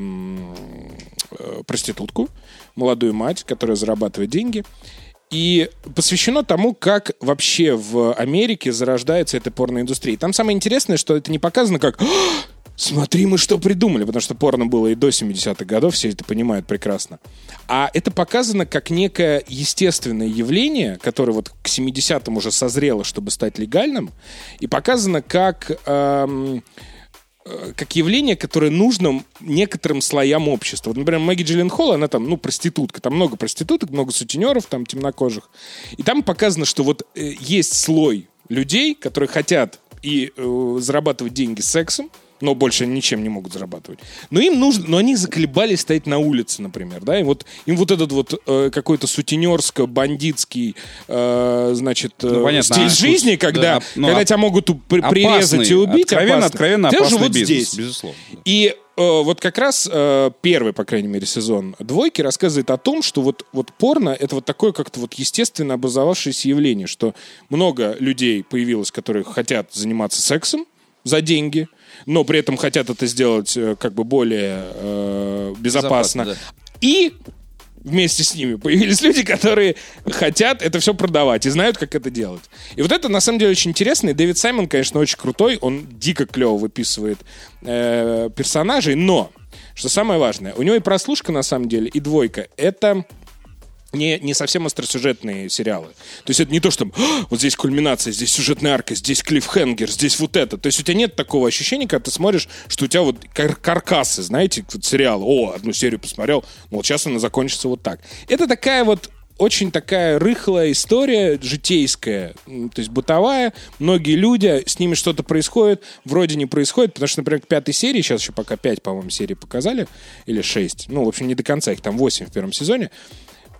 проститутку, молодую мать, которая зарабатывает деньги. И посвящено тому, как вообще в Америке зарождается эта порноиндустрия. Там самое интересное, что это не показано как «А, Смотри, мы что придумали, потому что порно было и до 70-х годов, все это понимают прекрасно. А это показано как некое естественное явление, которое вот к 70-м уже созрело, чтобы стать легальным, и показано как эм, как явление, которое нужно некоторым слоям общества. Вот, например, Мэгги Джилленхол, она там, ну, проститутка. Там много проституток, много сутенеров, там, темнокожих. И там показано, что вот э, есть слой людей, которые хотят и э, зарабатывать деньги сексом, но больше ничем не могут зарабатывать. Но им нужно, но они заколебались стоять на улице, например, да, и вот им вот этот вот э, какой-то сутенерско-бандитский, э, значит, э, Ну, понятно, стиль а, жизни, когда, да, ну, когда а- тебя могут при- Опасный, прирезать и убить, Откровенно, опасно. откровенно опасный живут бизнес, здесь. безусловно. И э, вот как раз э, первый, по крайней мере, сезон «Двойки» рассказывает о том, что вот, вот порно — это вот такое как-то вот естественно образовавшееся явление, что много людей появилось, которые хотят заниматься сексом за деньги, но при этом хотят это сделать э, как бы более э, безопасно. Безопасно, И вместе с ними появились люди, которые хотят это все продавать и знают, как это делать. И вот это, на самом деле, очень интересно. И Дэвид Саймон, конечно, очень крутой. Он дико клево выписывает э, персонажей. Но, что самое важное, у него и прослушка, на самом деле, и двойка. Это не, не совсем остросюжетные сериалы. То есть это не то, что «А, вот здесь кульминация, здесь сюжетная арка, здесь клиффхенгер, здесь вот это. То есть у тебя нет такого ощущения, когда ты смотришь, что у тебя вот кар- каркасы, знаете, вот сериал. О, одну серию посмотрел, ну вот сейчас она закончится вот так. Это такая вот очень такая рыхлая история, житейская, то есть бытовая. Многие люди, с ними что-то происходит, вроде не происходит, потому что, например, к пятой серии, сейчас еще пока пять, по-моему, серий показали, или шесть, ну, в общем, не до конца, их там восемь в первом сезоне,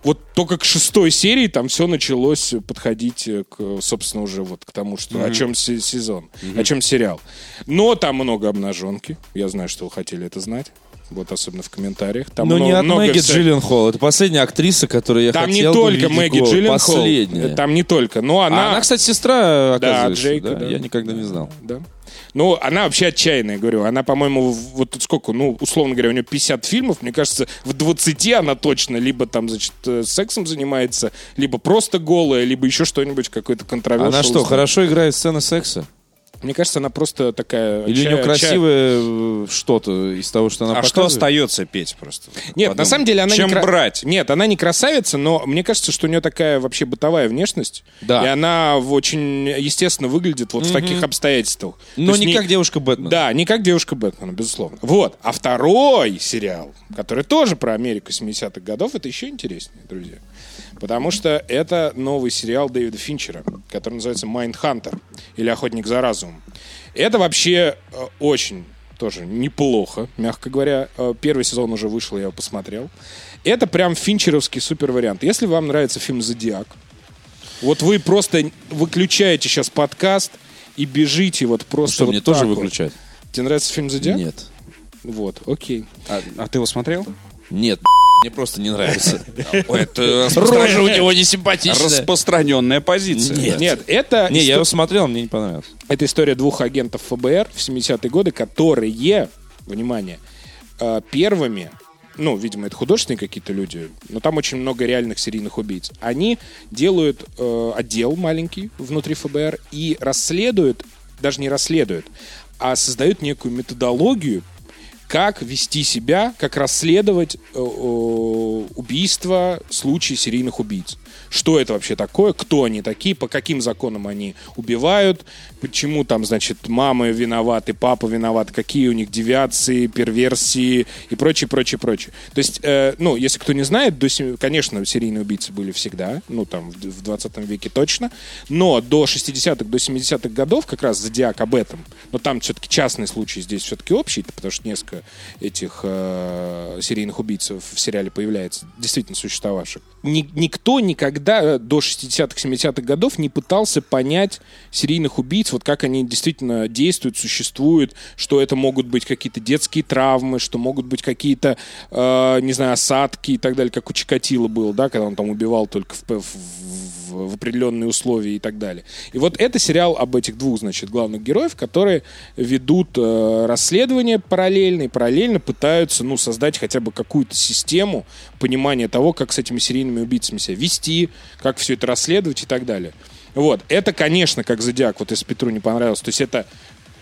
вот только к шестой серии там все началось подходить э, к, собственно, уже вот к тому, что о чем се- сезон, о чем сериал. Но там много обнаженки. Я знаю, что вы хотели это знать. Вот особенно в комментариях. Там Но мно- не от много Мэгги вся- Джилленхол. Это последняя актриса, которую я Там не хотел бы только Мэгги. Джилленхол. Последняя. Там не только. Но А она... она, кстати, сестра, оказывается. Джейка, да? да. Я никогда не знал. Да. Ну, она вообще отчаянная, говорю. Она, по-моему, вот сколько, ну, условно говоря, у нее 50 фильмов. Мне кажется, в 20 она точно либо там, значит, э, сексом занимается, либо просто голая, либо еще что-нибудь, какой-то контроверсия. Она что, хорошо играет сцены секса? Мне кажется, она просто такая... Или у отча- нее красивое э, что-то из того, что она А что показывает? остается петь просто? Нет, на Подумай. самом деле она Чем не кра- брать? Нет, она не красавица, но мне кажется, что у нее такая вообще бытовая внешность. Да. И она очень естественно выглядит вот в таких обстоятельствах. То Но есть не как девушка Бэтмен. Да, не как девушка Бэтмена, безусловно. Вот. А второй сериал, который тоже про Америку 70-х годов, это еще интереснее, друзья. Потому что это новый сериал Дэвида Финчера, который называется «Майндхантер» или «Охотник за разумом». Это вообще э, очень тоже неплохо, мягко говоря. Э, Первый сезон уже вышел, я его посмотрел. Это прям финчеровский супер вариант. Если вам нравится фильм «Зодиак», вот вы просто выключаете сейчас подкаст и бежите вот просто Что, вот мне тоже вот. выключать? Тебе нравится фильм «Зодиак»? Нет. Вот, окей. А, а ты его смотрел? Нет, мне просто не нравится. Это Рожа у него не симпатичная. распространенная позиция. Нет. Нет, это, Не, я его смотрел, мне не понравилось. это история двух агентов ФБР в 70-е годы, которые, внимание, э, первыми, ну, видимо, это художественные какие-то люди, но там очень много реальных серийных убийц. Они делают э, отдел маленький внутри ФБР и расследуют, даже не расследуют, а создают некую методологию, как вести себя, как расследовать э, убийства, случаи серийных убийц. Что это вообще такое, кто они такие, по каким законам они убивают, почему там, значит, мамы виноваты, папа виноват, какие у них девиации, перверсии и прочее, прочее, прочее. То есть, э, ну, если кто не знает, до, конечно, серийные убийцы были всегда, ну, там, в 20 веке точно, но до 60-х, до 70-х годов как раз Зодиак об этом, но там все-таки частный случай, здесь все-таки общий, потому что несколько этих э, серийных убийц в сериале появляется, действительно существовавших. Ни- никто никогда до 60-х, 70-х годов не пытался понять серийных убийц, вот как они действительно действуют, существуют, что это могут быть какие-то детские травмы, что могут быть какие-то, э, не знаю, осадки и так далее, как у Чикатило было, да, когда он там убивал только в, в- в- определенные условия и так далее. И вот это сериал об этих двух, значит, главных героев, которые ведут э, расследование параллельно и параллельно пытаются, ну, создать хотя бы какую-то систему понимания того, как с этими серийными убийцами себя вести, как все это расследовать и так далее. Вот. Это, конечно, как Зодиак, вот если Петру не понравилось, то есть это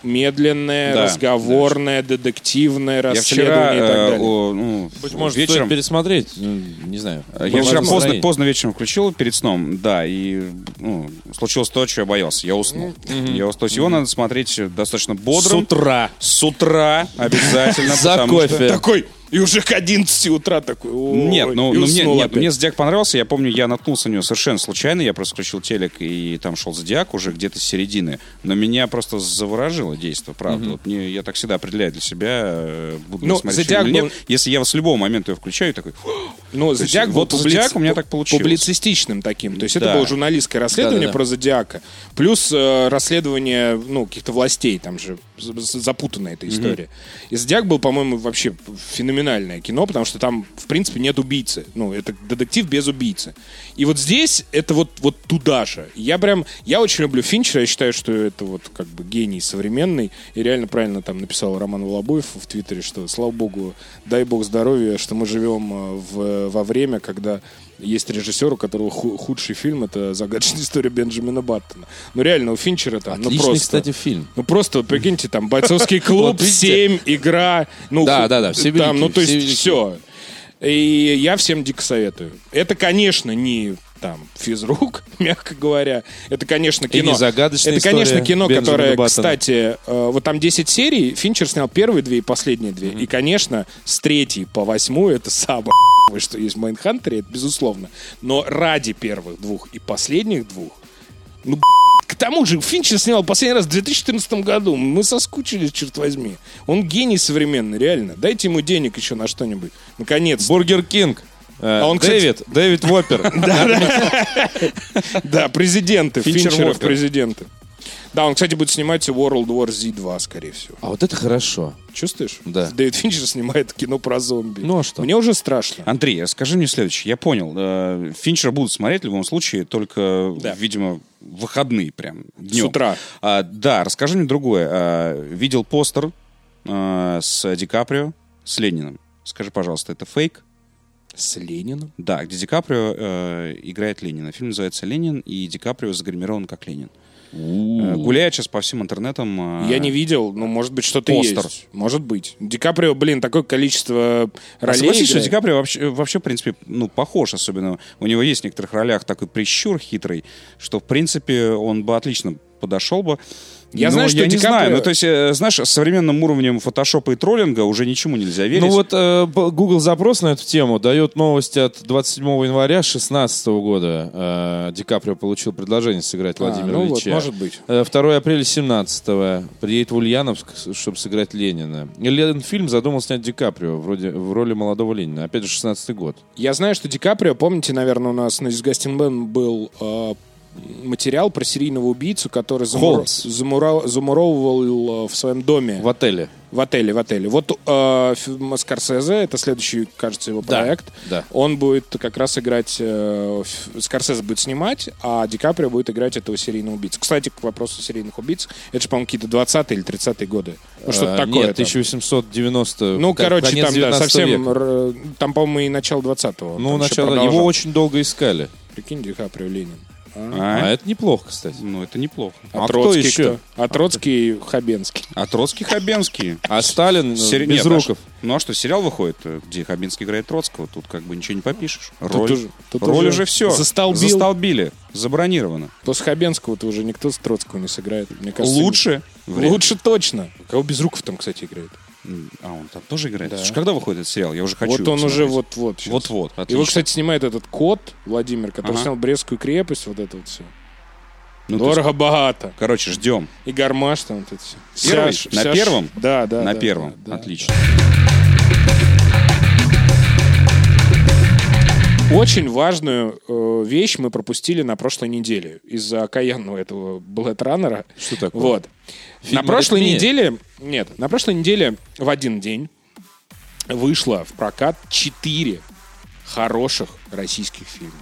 медленное, Да, разговорное, детективное Я расследование вчера и так э, далее. о, ну, Быть может, вечером... стоит пересмотреть? Ну, Не знаю. Я вчера поздно, поздно вечером включил перед сном, да, и ну, случилось то, что я боялся. Я уснул. Я уснул. То есть его надо смотреть достаточно С бодрым. утра. С утра обязательно. За кофе. Такой, и уже к 11 утра такой. ой, Нет, ну, ну, мне, нет, мне Зодиак понравился. Я помню, я наткнулся на него совершенно случайно. Я просто включил телек, и там шел Зодиак уже где-то с середины. Но меня просто заворожило действие, правда. Вот мне, я так всегда определяю для себя, э, буду Ну, смотреть «Зодиак» или был- нет. Если я с любого момента его включаю, такой... Ну, есть Зодиак был вот «Зодиак» у меня публици- так получилось. публицистичным таким. То есть Да. это было журналистское расследование Да-да-да. про Зодиака. Плюс э, расследование, ну, каких-то властей. Там же запутанная эта история. И Зодиак был, по-моему, вообще феноменальный криминальное кино, потому что там, в принципе, нет убийцы. Ну, это детектив без убийцы. И вот здесь это вот, вот туда же. Я прям, я очень люблю Финчера, я считаю, что это вот как бы гений современный. И реально правильно там написал Роман Волобуев в Твиттере, что, слава богу, дай бог здоровья, что мы живем э, в, во время, когда есть режиссер, у которого ху- худший фильм это загадочная история Бенджамина Баттона. Ну реально, у Финчера там, ну Отличный, просто... кстати, фильм. Ну просто, прикиньте, там бойцовский клуб, Вот видите? 7, игра. Ну, Да, да, да, все там, Ну, то есть все. И я всем дико советую. Это, конечно, не там физрук, мягко говоря. Это, конечно, кино. загадочная Это, конечно, кино, которое, кстати, э, вот там 10 серий, Финчер снял первые две и последние две. И, конечно, с третьей по восьмую это самое что есть в Майнхантере, это безусловно. Но ради первых двух и последних двух, ну, к тому же, Финчер снял последний раз в 2014 году. Мы соскучились, черт возьми. Он гений современный, реально. Дайте ему денег еще на что-нибудь. Наконец. Бургер Кинг. Э, А он, Дэвид, Дэвид Воппер. Да, президенты. Финчер Воппер. президенты. Да, он, кстати, будет снимать World War Z2, скорее всего. А вот это хорошо. Чувствуешь? Да. Дэвид Финчер снимает кино про зомби. Ну, а что? Мне уже страшно. Андрей, скажи мне следующее. Я понял. э, Финчера будут смотреть в любом случае, только, Да. видимо, в выходные прям днем. С утра. А, да, расскажи мне другое. А, видел постер а, с Ди Каприо, с Лениным. Скажи, пожалуйста, это фейк? С Лениным? Да, где Ди Каприо э, играет Ленина. Фильм называется «Ленин», и Ди Каприо загримирован как Ленин. Э, Гуляет сейчас по всем интернетам. э, Я не видел, ну, может быть, что-то есть. Может быть. Ди Каприо, блин, такое количество А ролей согласись, что. Ди Каприо вообще, вообще, в принципе, ну, похож особенно. У него есть в некоторых ролях такой прищур хитрый, что, в принципе, он бы отлично подошел бы. Я Но знаю, что я Ди не знаю. Каприо- Ну, то есть, э, знаешь, с современным уровнем фотошопа и троллинга уже ничему нельзя верить. Ну вот э, Google запрос на эту тему дает новость от 27 января 2016 года. Э, Ди Каприо получил предложение сыграть Владимира ну вот, Ильича. может быть. Э, 2 апреля 17 приедет в Ульяновск, чтобы сыграть Ленина. И Ленфильм задумал снять Ди Каприо вроде, в роли молодого Ленина. Опять же, 16 год. Я знаю, что Ди Каприо, помните, наверное, у нас на Disgusting Man был э, материал про серийного убийцу, который Холмс. замура- замуровывал э, в своем доме. В отеле. В отеле, в отеле. Вот э, Скорсезе, это следующий, кажется, его Да, проект. да. Он будет как раз играть, э, Скорсезе будет снимать, а Ди Каприо будет играть этого серийного убийцу. Кстати, к вопросу серийных убийц, это же, по-моему, какие-то 20-е или 30-е годы. Ну, что-то Э, такое. Нет, там. 1890 Ну, ко- короче, там, да, 19 совсем, р- там, по-моему, и начало 20-го. Ну, начало, его очень долго искали. Прикинь, Ди Каприо, Ленин. А? А это неплохо, кстати. Ну, это неплохо. А, А кто Троцкий еще? кто? А Троцкий Хабенский. А Троцкий Хабенский. А Сталин Сери- без Нет, а руков. Ну а что, сериал выходит, э, где Хабенский играет Троцкого, тут как бы ничего не попишешь. Тут Роль, уже- тут роль уже уже все. застолбил. Застолбили. Забронировано. После Хабенского-то уже никто с Троцкого не сыграет. Мне кажется, Лучше. Вряд. Лучше точно. Кого без руков там, кстати, играет. А он там тоже играет? Да. Слушай, когда выходит этот сериал? Я уже хочу вот его он уже вот-вот. Вот-вот, Его, отлично. кстати, снимает этот кот Владимир, который Ага. снял Брестскую крепость, вот это вот все. Ну, есть, Дорого-богато. короче, ждем. И гармаш там вот это все. Первый? На первом? Да, да. На да, первом. да, да. Отлично. Очень важную э, вещь мы пропустили на прошлой неделе из-за окаянного этого Блэд Раннера. Что такое? Вот. Фильм на прошлой «Аритмия»? неделе... Нет, на прошлой неделе в один день вышло в прокат четыре хороших российских фильма.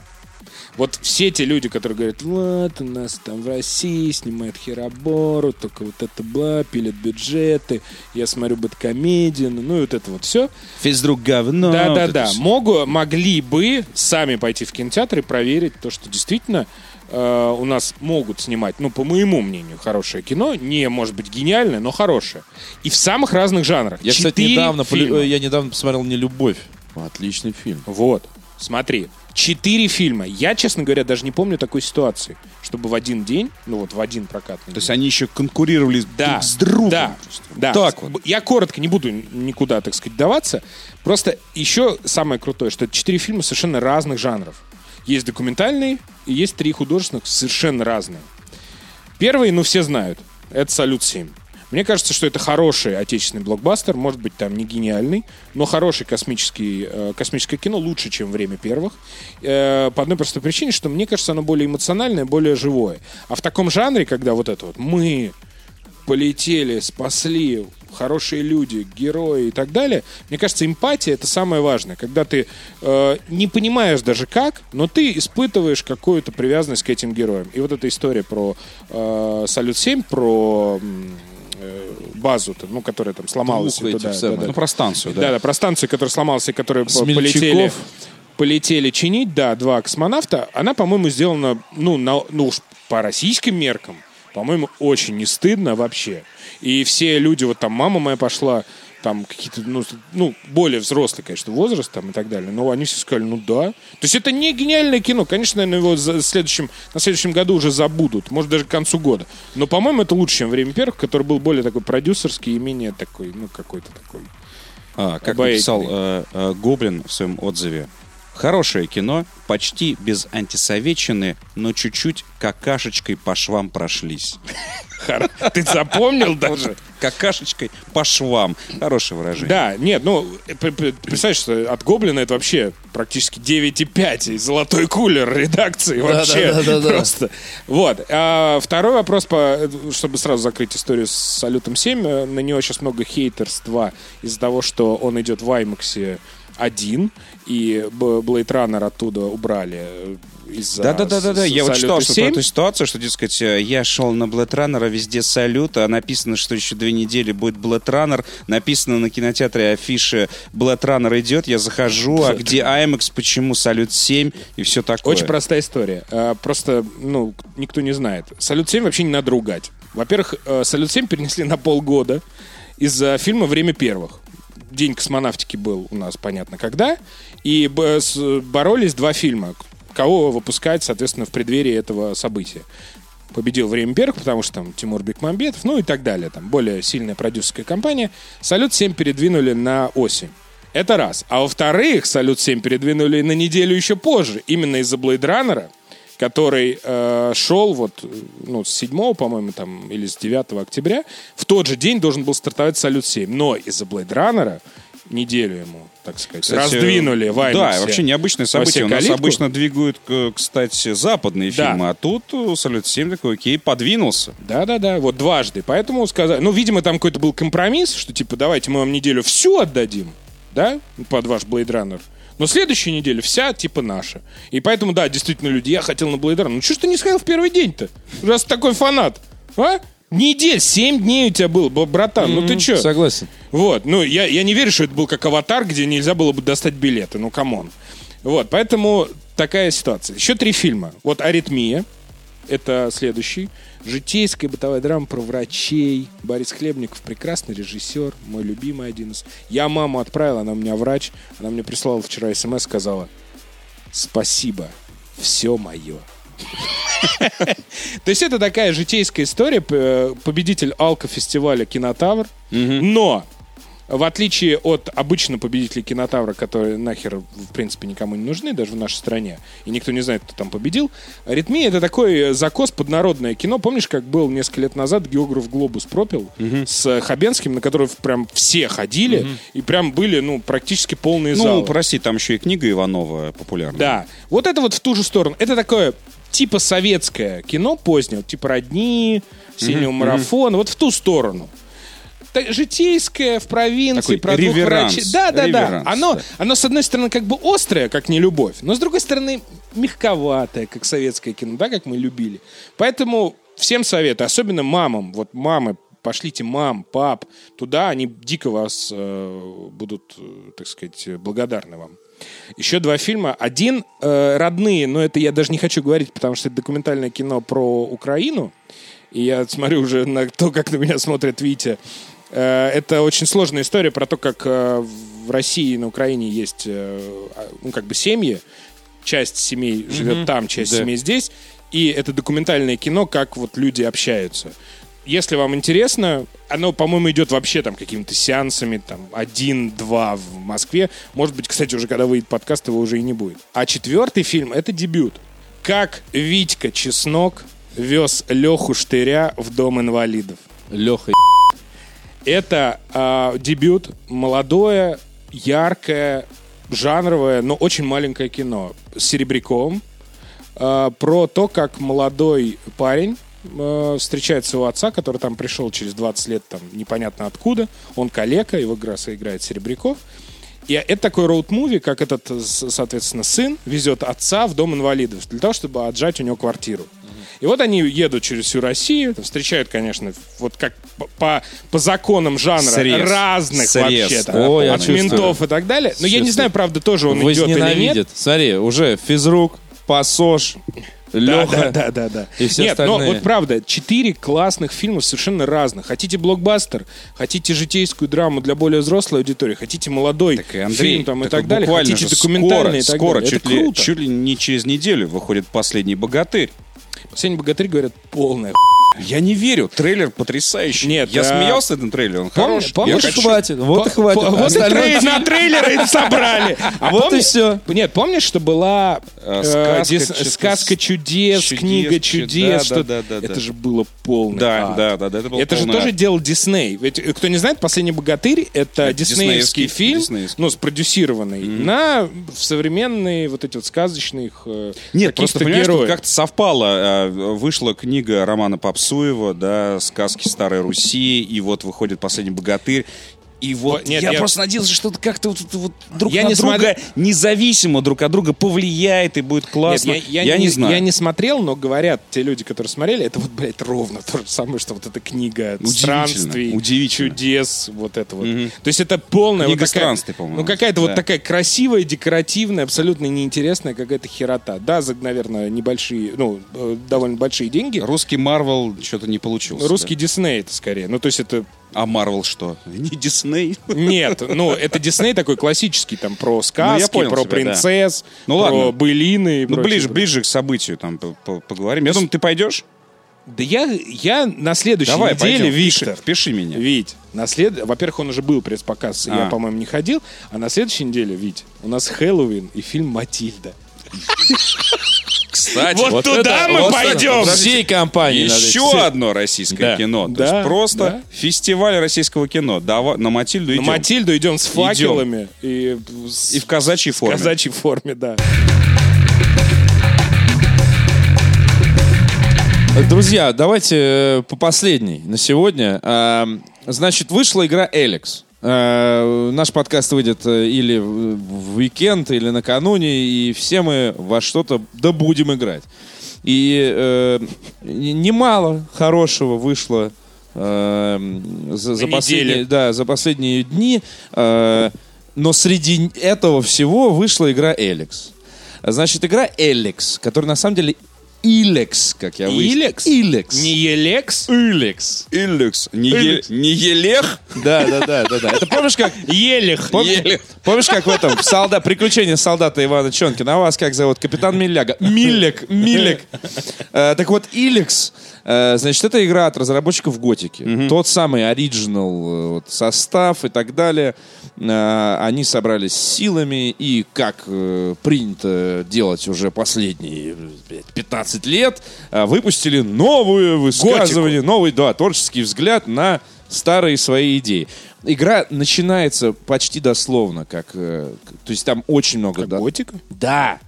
Вот все те люди, которые говорят, вот у нас там в России снимают херобору, только вот это бла, пилят бюджеты, я смотрю бэткомедию, ну и вот это вот все. Физрук говно. Да, вот да, это да. всё. Могу, могли бы сами пойти в кинотеатр и проверить то, что действительно э, у нас могут снимать, ну, по моему мнению, хорошее кино. Не, может быть, гениальное, но хорошее. И в самых разных жанрах. Я, кстати, недавно, фильма. я недавно посмотрел «Не любовь». Отличный фильм. Вот, смотри. Четыре фильма. Я, честно говоря, даже не помню такой ситуации, чтобы в один день, ну вот в один прокатный То есть они еще конкурировали Да, друг с другом. да, просто. да. Так вот. Я коротко не буду никуда, так сказать, даваться. Просто еще самое крутое, что это четыре фильма совершенно разных жанров. Есть документальные и есть три художественных совершенно разные. Первый, ну, все знают. Это «Салют-7». Мне кажется, что это хороший отечественный блокбастер, может быть, там не гениальный, но хороший космический, э, космическое кино лучше, чем «Время первых». Э, по одной простой причине, что мне кажется, оно более эмоциональное, более живое. А в таком жанре, когда вот это вот «мы полетели, спасли хорошие люди, герои и так далее. Мне кажется, эмпатия это самое важное. Когда ты э, не понимаешь даже как, но ты испытываешь какую-то привязанность к этим героям. И вот эта история про э, Салют-7, про м, э, базу, ну, которая там сломалась. Двух туда, да, да. Ну, про станцию, да. Да, да, про станцию, которая сломалась и Смельчаков. полетели, полетели чинить, да, два космонавта. Она, по-моему, сделана, ну, на, ну уж по российским меркам, по-моему, очень не стыдно вообще. И все люди, вот там мама моя пошла, там какие-то, ну, ну, более взрослый, конечно, возраст там и так далее, но они все сказали, ну да. То есть это не гениальное кино, конечно, наверное, его за- следующем, на следующем году уже забудут, может, даже к концу года. Но, по-моему, это лучше, чем «Время первых», который был более такой продюсерский и менее такой, ну, какой-то такой. А, как написал э, э, Гоблин в своем отзыве. Хорошее кино, почти без антисоветчины, но чуть-чуть какашечкой по швам прошлись. Ты запомнил даже? Какашечкой по швам. Хорошее выражение. Да, нет, ну, э, п- п- представь, что от Гоблина это вообще практически 9,5 и золотой кулер редакции вообще просто. Вот. А второй вопрос, по, чтобы сразу закрыть историю с Салютом 7, э, на него сейчас много хейтерства из-за того, что он идет в IMAX один, и Blade Runner оттуда убрали э, из-за Да, да, да, да, да. Я вот читал что 7. про эту ситуацию, что, дескать, э, я шел на Blade Runner, а везде салют, а написано, что еще две недели будет Blade Runner, написано на кинотеатре афише Blade Runner идет, я захожу, а где IMAX, почему салют 7 и все такое. Очень простая история. А, Просто, ну, никто не знает. Салют 7 вообще не надо ругать. Во-первых, э, Салют 7 перенесли на полгода из-за фильма «Время первых». День космонавтики был у нас, понятно, когда. И боролись два фильма. Кого выпускать, соответственно, в преддверии этого события. Победил «Время первых», потому что там Тимур Бекмамбетов, ну и так далее. Там более сильная продюсерская компания. «Салют 7» передвинули на осень. Это раз. А во-вторых, «Салют 7» передвинули на неделю еще позже. Именно из-за «Блейдраннера», который э, шел вот, э, ну, с 7, по-моему, там, или с 9 октября. В тот же день должен был стартовать «Салют 7». Но из-за «Блейдраннера» неделю ему, так сказать, Кстати, раздвинули в Да, вообще необычное событие. У нас обычно двигают, к- кстати, западные Да. фильмы, а тут э, Салют 7 такой, окей, подвинулся. Да-да-да, вот дважды. Поэтому сказали... Ну, видимо, там какой-то был компромисс, что типа давайте мы вам неделю всю отдадим, да, под ваш Blade Runner. Но следующую неделю вся типа наша. И поэтому, да, действительно, люди, я хотел на Runner. Ну, что ж ты не сказал в первый день-то? Раз такой фанат, а? Недель, семь дней у тебя был, б- братан, ну ты чё? Согласен. Вот, ну, я, я не верю, что это был как аватар, где нельзя было бы достать билеты, ну, come on. Вот, поэтому такая ситуация. Еще три фильма. Вот «Аритмия», это следующий. Житейская бытовая драма про врачей. Борис Хлебников, прекрасный режиссер, мой любимый один из. Я маму отправил, она у меня врач. Она мне прислала вчера смс, сказала, спасибо, все мое. То есть это такая житейская история. П- Победитель Алка-фестиваля «Кинотавр». Но в отличие от обычно победителей кинотавра, которые нахер, в принципе, никому не нужны, даже в нашей стране, и никто не знает, кто там победил, «Аритмия» — это такой закос поднародное кино. Помнишь, как был несколько лет назад географ «Глобус» пропил с Хабенским, на который прям все ходили, и прям были, ну, практически полные Ну, залы. прости, там еще и книга Иванова популярна. Да. Вот это вот в ту же сторону. Это такое типа советское кино позднее, типа «Родни», «Синего марафона», вот в ту сторону. Так, житейское в провинции Такой про двух реверанс. врачей. Да, да, да. Реверанс, Оно, да. оно, с одной стороны, как бы острое, как не любовь, но с другой стороны, мягковатое, как советское кино, да, как мы любили. Поэтому всем советую, особенно мамам. Вот мамы, пошлите мам, пап туда, они дико вас э, будут, э, так сказать, благодарны вам. Еще два фильма. Один э, родные, но это я даже не хочу говорить, потому что это документальное кино про Украину. И я смотрю уже на то, как на меня смотрит Витя. Э, это очень сложная история про то, как э, в России и на Украине есть, э, а, ну, как бы семьи. Часть семей живет там, часть Да. семей здесь. И это документальное кино, как вот люди общаются. Если вам интересно, оно, по-моему, идет вообще там какими-то сеансами, там, один-два в Москве. Может быть, кстати, уже когда выйдет подкаст, его уже и не будет. А четвертый фильм — это дебют. Как Витька Чеснок вез Леху Штыря в дом инвалидов. Леха, Это а, дебют, молодое, яркое, жанровое, но очень маленькое кино с Серебряковым. а, про то, как молодой парень э, встречает своего отца, который там пришел через 20 лет, там непонятно откуда. Он калека, его игра играет Серебряков. И это такой роуд-муви, как этот, соответственно, сын везет отца в дом инвалидов для того, чтобы отжать у него квартиру. И вот они едут через всю Россию, встречают, конечно, вот как по- по, по законам жанра Срез. разных Срез. вообще, там, Ой, я от чувствую. ментов и так далее. Но я не Чувствую. знаю, правда, тоже он идет или нет. Смотри, уже физрук, пассож, Да, Леха. да, да, да, да. И все Нет, остальные. но вот правда, четыре классных фильма совершенно разных. Хотите блокбастер, хотите житейскую драму для более взрослой аудитории, хотите молодой Так и Андрей, фильм там, и так так вот далее, хотите документальный скоро, и так скоро, далее. чуть Это ли, круто. чуть ли не через неделю выходит «Последний богатырь». Последний богатырь говорят полная Я не верю, трейлер потрясающий. Нет, я а- смеялся над трейлером, он Помнишь- хороший. помнишь, хочу- хватит, вот и По- хватит. по- Вот и Остальное- трей- на трейлеры и собрали. А Вот и помнишь- всё. Нет, помнишь, что была Э, э, сказка дис- что-то сказка чудес, чудес, книга чу- чудес? да, что- да, да, да, Это да. же было полный Да, да, да, да, это Это же тоже делал Дисней. Ведь кто не знает, «Последний богатырь» — это диснеевский диснеевский, фильм, диснеевский. ну, спродюсированный на современные вот эти вот сказочных Нет, просто героев. как-то совпало. Вышла книга Романа Попсуева, да, «Сказки Старой Руси», и вот выходит «Последний богатырь». И вот нет, я, я- просто надеялся, что это как-то вот, вот друг Я на не друга смотрю- независимо друг от друга повлияет и будет классно. Нет, я, я не, знаю. Я не смотрел, но говорят те люди, которые смотрели, это вот, блядь, ровно то же самое, что вот эта книга странствий, удивительно. чудес, вот это вот. То есть это полная... Книга вот такая- по-моему, Ну, какая-то да. вот такая красивая, декоративная, абсолютно неинтересная какая-то херота. Да, за, наверное, небольшие, ну, э, довольно большие деньги. Русский Марвел что-то не получился. Русский Дисней это скорее. Ну, то есть это... да. А Марвел что? Не Дисней? Нет, ну, это Дисней такой классический, там, про сказки, Ну, понял про тебя, да. принцесс, Ну, про ладно. былины. Ну, прочее, ближе, ближе к событию там по- по- поговорим. Я думаю, ты пойдешь? Да я, я на следующей Давай, неделе, пойдем. Виктор, Впиши, впиши меня. Вить, на след... во-первых, он уже был пресс-показ, я, А. по-моему, не ходил, а на следующей неделе, Вить, у нас Хэллоуин и фильм «Матильда». Кстати, Вот туда мы вот пойдем! это Всей компании надо идти. Еще одно российское Да. кино. То Да, есть просто да. фестиваль российского кино. Давай, на Матильду На идем. Матильду идем с факелами и, с- И в казачьей в форме. казачьей форме, да. Друзья, давайте э, по последней на сегодня. А, Значит, вышла игра Эликс. А, Наш подкаст выйдет э, или в уикенд, или накануне, и все мы во что-то да будем играть. И э, немало хорошего вышло э, за, за последние, да, за последние дни. Э, но среди этого всего вышла игра Эликс. Значит, игра Эликс, которая на самом деле Илекс, как я выяснил. Илекс? Илекс. Не Елекс? Илекс. Иллюкс. Не, е- не Елех? Да, да, да, да, да. Это помнишь, как... Елех. Пом- Еле. Помнишь, как в этом в солдат, приключения солдата Ивана Чонкина? А вас как зовут? Капитан Миляга. Милек, Милек. Э, так вот, Иликс, э, значит, это игра от разработчиков Готики. Тот самый оригинал э, вот, состав и так далее. Э, они собрались силами и, как э, принято делать уже последние э, блядь, 15 лет, э, выпустили новую высказывание, новый, да, творческий взгляд на старые свои идеи. Игра начинается почти дословно, как, э, то есть там очень много. да- Готика? Да.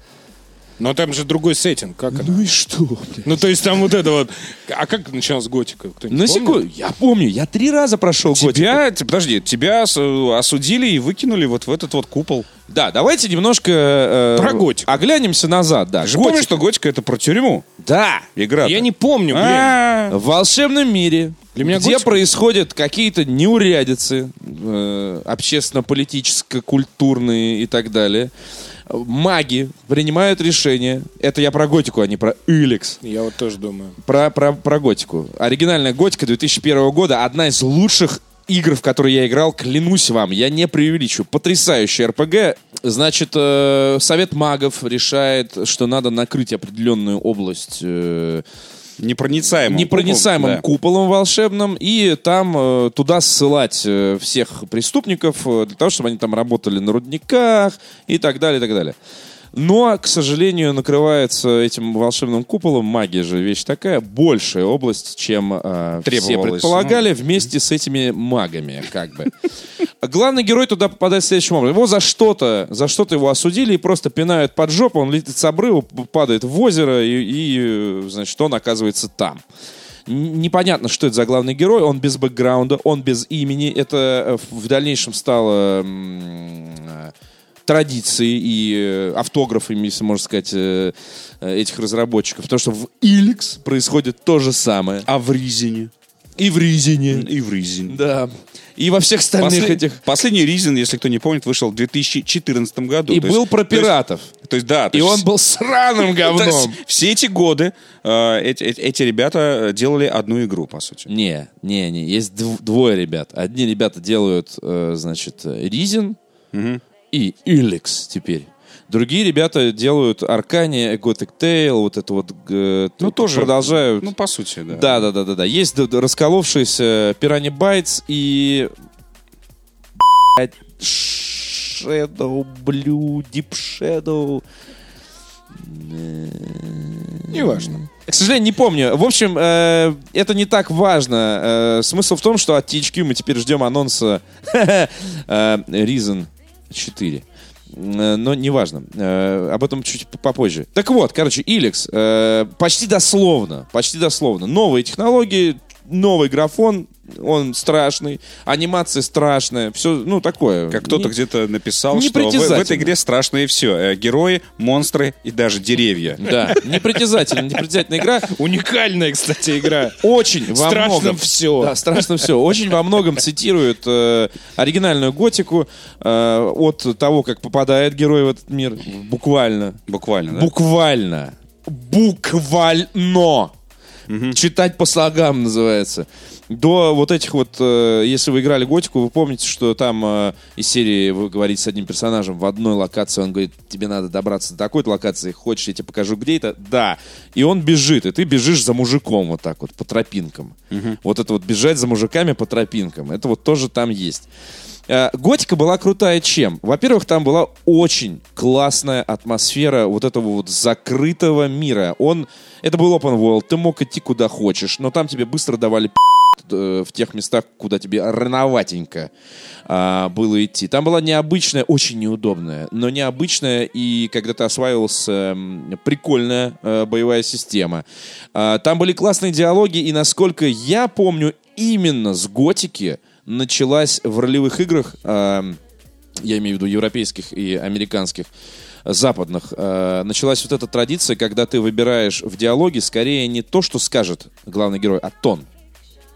Но там же другой сеттинг. Как это? Ну и что? блядь? Ну, то есть там вот это вот... А как началась готика? На секунду, я помню, я три раза прошел Готику. Тебя, т- подожди, тебя ос- осудили и выкинули вот в этот вот купол. Да, давайте немножко э, Про Готику. Оглянемся назад, да. Ты же Готика. помнишь, что Готика это про тюрьму? Да. Игра. Я не помню, блин. А, В волшебном мире, Для меня где Готика- происходят какие-то неурядицы, э, общественно-политическо-культурные и так далее, э, маги принимают решение. Это я про готику, а не про Илекс. Я вот тоже думаю. Про, про, про готику. Оригинальная готика 2001 года. Одна из лучших игр, в которые я играл, клянусь вам, я не преувеличу. Потрясающая РПГ. Значит, э, Совет магов решает, что надо накрыть определенную область э, непроницаемым. непроницаемым куполом, да. куполом волшебным, и там э, туда ссылать э, всех преступников э, для того, чтобы они там работали на рудниках и так далее, и так далее. Но, к сожалению, накрывается этим волшебным куполом, магия же вещь такая, большая область, чем э, все предполагали, вместе с этими магами, как бы. Главный герой туда попадает следующим образом. Его за что-то, за что-то его осудили и просто пинают под жопу, он летит с обрыва, падает в озеро, и, и, значит, он оказывается там. Непонятно, что это за главный герой. Он без бэкграунда, он без имени. Это э, в дальнейшем стало м, традицией и э, автографами, если можно сказать, э, э, этих разработчиков. Потому что в Иликс происходит то же самое. А в Ризине? И в Ризине. И в Ризине. Да. И во всех остальных Послед- этих... Последний Ризин, если кто не помнит, вышел в 2014 году. И То был есть- про то есть- пиратов. То есть, да. то И есть- он был сраным говном. все эти годы э, эти, эти- ребята делали одну игру, по сути. Не, не, не. Есть дв- двое ребят. Одни ребята делают, э, значит, Ризин и Иликс теперь. Другие ребята делают Аркани, Gothic Tale, вот это вот э, Ну, тоже. продолжают. Ну, по сути, да. да, да, да, да, да. Есть расколовшиеся Piranha Bytes и Shadow Blue, Deep Shadow. Неважно. К сожалению, не помню. В общем, э, это не так важно. Э, смысл в том, что от THQ мы теперь ждем анонса э, Reason 4. Э, Но неважно. Э, об этом чуть попозже. Так вот, короче, Иликс. э, почти дословно. Почти дословно. Новые технологии, новый графон. Он страшный. Анимация страшная. Все, ну, такое. Как кто-то Не- где-то написал, что в, в этой игре страшное все. Герои, монстры и даже деревья. Да, непритязательная, непритязательная игра. Уникальная, кстати, игра. очень во Страшно многом... всё. Да, страшно все. Очень во многом цитирует э, оригинальную готику э, от того, как попадает герой в этот мир. Буквально. Буквально, да? Буквально. Буквально. Читать по слогам называется. До вот этих вот, э, если вы играли готику, вы помните, что там э, из серии вы говорите с одним персонажем в одной локации, он говорит, тебе надо добраться до такой-то локации, хочешь, я тебе покажу, где это? Да. И он бежит, и ты бежишь за мужиком вот так вот, по тропинкам. Вот это вот бежать за мужиками по тропинкам, это вот тоже там есть. Э, Готика была крутая чем? Во-первых, там была очень классная атмосфера вот этого вот закрытого мира. Он, это был open world, ты мог идти куда хочешь, но там тебе быстро давали э, в тех местах, куда тебе рановатенько а, было идти. Там была необычная, очень неудобная, но необычная и когда ты осваивался, прикольная э, боевая система. А, Там были классные диалоги, и насколько я помню, именно с готики началась в ролевых играх, эм, я имею в виду европейских и американских, западных, э, началась вот эта традиция, когда ты выбираешь в диалоге скорее не то, что скажет главный герой, а тон.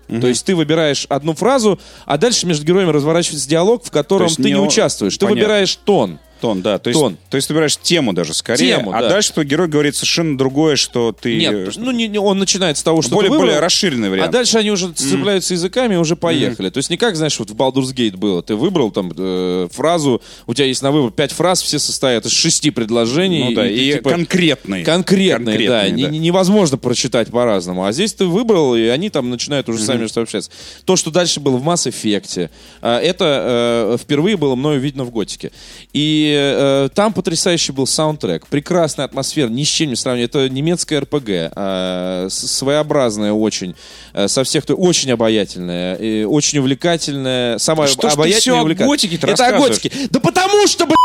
То есть ты выбираешь одну фразу, а дальше между героями разворачивается диалог, в котором ты не не участвуешь. Ты Понятно. выбираешь тон. Тон, да. То есть, Тон. то есть ты выбираешь тему даже скорее, Тему, а да. дальше твой герой говорит совершенно другое, что ты... Нет, что- ну не, не- он начинает с того, что более, ты более расширенный А вариант. дальше они уже цепляются языками и уже поехали. То есть не как, знаешь, вот в Baldur's Gate было. Ты выбрал там э, фразу, у тебя есть на выбор пять фраз, все состоят из шести предложений. Ну да, ты, и типа, конкретный. Конкретные, да. Конкретные, Не- да. не- невозможно прочитать по-разному. А здесь ты выбрал, и они там начинают уже сами что общаться. То, что дальше было в Mass Effect, а, это э, впервые было мною видно в Готике. И э, там потрясающий был саундтрек. Прекрасная атмосфера, ни с чем не сравнивать. Это немецкая РПГ. э, своеобразная очень. э, со всех... то- Очень обаятельная. и очень увлекательная. Самая Что обаятельная и о увлекательная. готике-то Это о готике. Да потому что, блядь,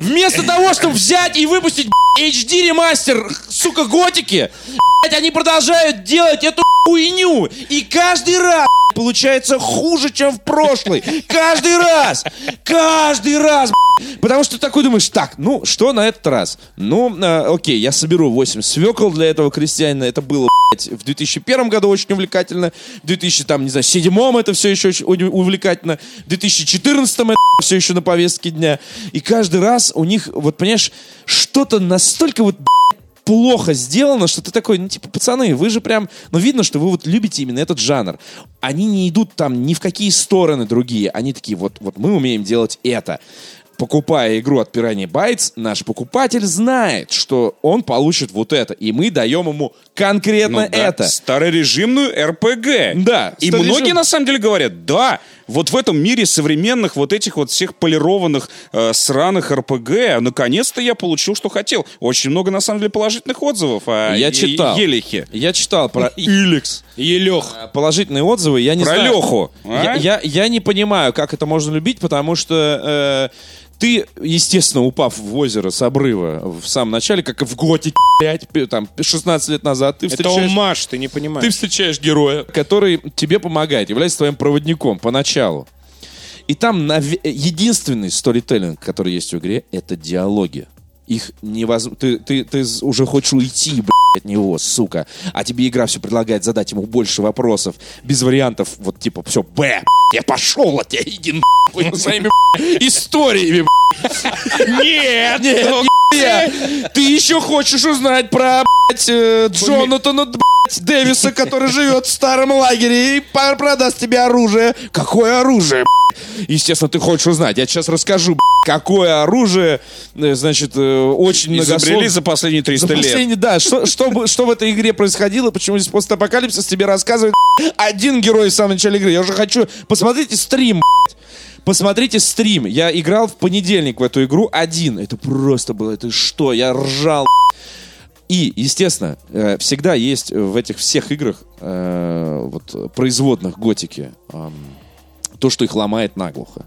Вместо того, чтобы взять и выпустить HD ремастер, сука, готики, блядь, они продолжают делать эту хуйню. И каждый раз получается хуже, чем в прошлый. Каждый раз. Каждый раз. Потому что ты такой думаешь, так, ну, что на этот раз? Ну, э, окей, я соберу 8 свекол для этого крестьянина. Это было, блядь, в 2001 году очень увлекательно. В 2000, там, не знаю, седьмом это все еще очень увлекательно. В 2014 это все еще на повестке дня. И каждый раз у них, вот, понимаешь, что-то настолько вот блядь, плохо сделано, что ты такой, ну, типа, пацаны, вы же прям, ну, видно, что вы вот любите именно этот жанр. Они не идут там ни в какие стороны другие. Они такие, вот, вот мы умеем делать это. Покупая игру от Piranha Bytes, наш покупатель знает, что он получит вот это. И мы даем ему конкретно Ну да, это. Старорежимную РПГ. Да, И старорежим- многие на самом деле говорят, да, вот в этом мире современных вот этих вот всех полированных э, сраных РПГ, наконец-то я получил, что хотел. Очень много на самом деле положительных отзывов о Я Е- читал. Елихе. Я читал про Иликс. Елех. Положительные отзывы. Я не Про знаю. Леху, а? Я, я, я не понимаю, как это можно любить, потому что э, Ты, естественно, упав в озеро с обрыва в самом начале, как и в Готике, блядь, там, 16 лет назад, ты Это встречаешь... умаш, ты не Ты понимаешь. встречаешь героя, который тебе помогает, является твоим проводником поначалу. И там наве- единственный сторителлинг, который есть в игре, это диалоги. Их невозможно... Ты, ты, ты уже хочешь уйти, блядь, от него, сука. А тебе игра все предлагает задать ему больше вопросов. Без вариантов, вот типа, все, Б, я пошел от тебя, иди нахуй своими историями, Нет! нет, не, Ты еще хочешь узнать про, блядь, э, Джонатана, блядь, Дэвиса, который живет в старом лагере и продаст тебе оружие. Какое оружие? Естественно, ты хочешь узнать. Я сейчас расскажу, какое оружие, э, значит, э, очень Изобрели многословно. за последние 300 За лет. последние- да, что, что, что в этой игре происходило, почему здесь постапокалипсис тебе рассказывает один герой в самом начале игры. Я уже хочу... Посмотрите стрим. Посмотрите стрим. Я играл в понедельник в эту игру один. Это просто было... Это что? Я ржал. И, естественно, э, всегда есть в этих всех играх э, вот, производных готики то, что их ломает наглухо.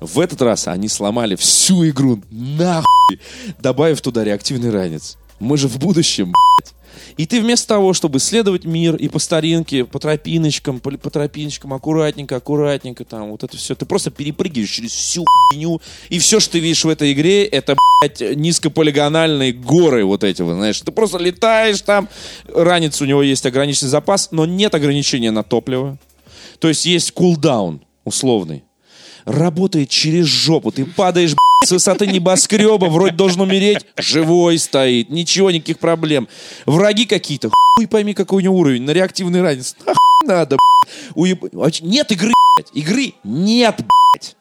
В этот раз они сломали всю игру нахуй, добавив туда реактивный ранец. Мы же в будущем, блядь. И ты вместо того, чтобы исследовать мир и по старинке, по тропиночкам, по, по тропиночкам, аккуратненько, аккуратненько, там, вот это все, ты просто перепрыгиваешь через всю хуйню, и все, что ты видишь в этой игре, это, блядь, низкополигональные горы вот эти, вот, знаешь. Ты просто летаешь там, ранец у него есть ограниченный запас, но нет ограничения на топливо. То есть есть кулдаун условный. Работает через жопу. Ты падаешь, с высоты небоскреба, вроде должен умереть, живой стоит, ничего, никаких проблем. Враги какие-то, хуй пойми, какой у него уровень, на реактивный ранец. Нахуй надо, блядь. Уеб- Нет игры, блядь. Игры нет, блядь.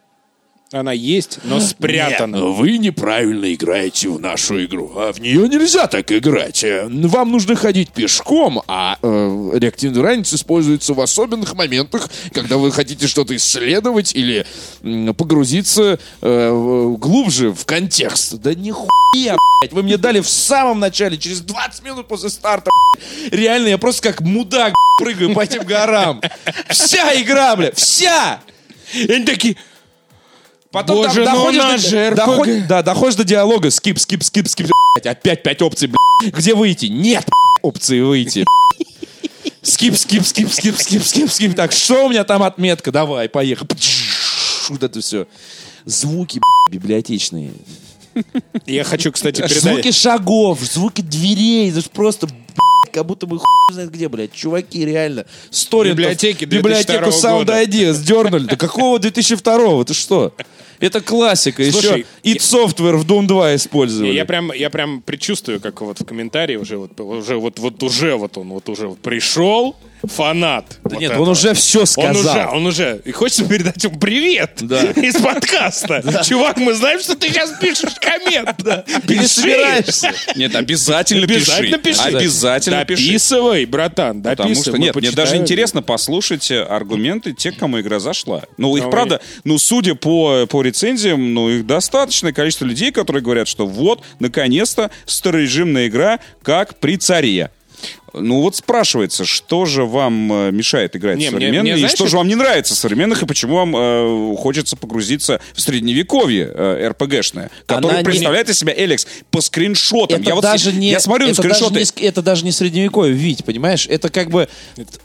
Она есть, но спрятана. Вы неправильно играете в нашу игру. А в нее нельзя так играть. Э, Вам нужно ходить пешком, а э, реактивный ранец используется в особенных моментах, когда вы хотите что-то исследовать или м, погрузиться э, глубже в контекст. Да нихуя, блядь. Вы мне дали в самом начале, через 20 минут после старта. блядь. Реально, я просто как мудак блядь, прыгаю по этим горам. Вся игра, бля, вся! И они такие, Потом Боже, там ну доходишь, наш до, же доход- да, доходишь до диалога. Скип, скип, скип, скип. блядь, Опять пять опций, блядь. Где выйти? Нет блядь, опции выйти. Скип, скип, скип, скип, скип, скип, скип. Так, что у меня там отметка? Давай, поехали. Вот это все. Звуки блядь, библиотечные. я хочу, кстати, передать... Звуки шагов, звуки дверей. Это ж просто как будто бы хуй знает где, блядь. Чуваки, реально. Сторинг. Библиотеки Библиотеку 2002 Sound года. Ideas дернули. Да какого 2002 Ты что? Это классика. Слушай, Еще id Software в Doom 2 использовали. Я прям, я прям предчувствую, как вот в комментарии уже вот, уже вот, вот уже вот он вот уже вот пришел фанат. Да вот нет, этого. он уже все Он сказал. уже, он уже. И хочется передать ему привет Да. из подкаста. Чувак, мы знаем, что ты сейчас пишешь коммент. Или Пиши. собираешься. Нет, обязательно, Обязательно пиши. пиши. Обязательно пиши. Дописывай, братан, Потому дописывай. что, мы нет, мне почитаем. даже интересно послушать э, аргументы тех, кому игра зашла. Ну, их, Ну, правда, ну, судя по, по рецензиям, ну, их достаточное количество людей, которые говорят, что вот, наконец-то, старорежимная игра, как при царе. Ну вот спрашивается, что же вам э, мешает играть Не, в мне- современные, мне, и знаешь, что же вам не нравится в современных, и почему вам э, хочется погрузиться в средневековье э, РПГшное, которое Она не- представляет из себя Эликс по скриншотам. Это я вот даже с- не, я смотрю на это даже скриншоты. не ск- это даже не средневековье, Вить, понимаешь? Это как бы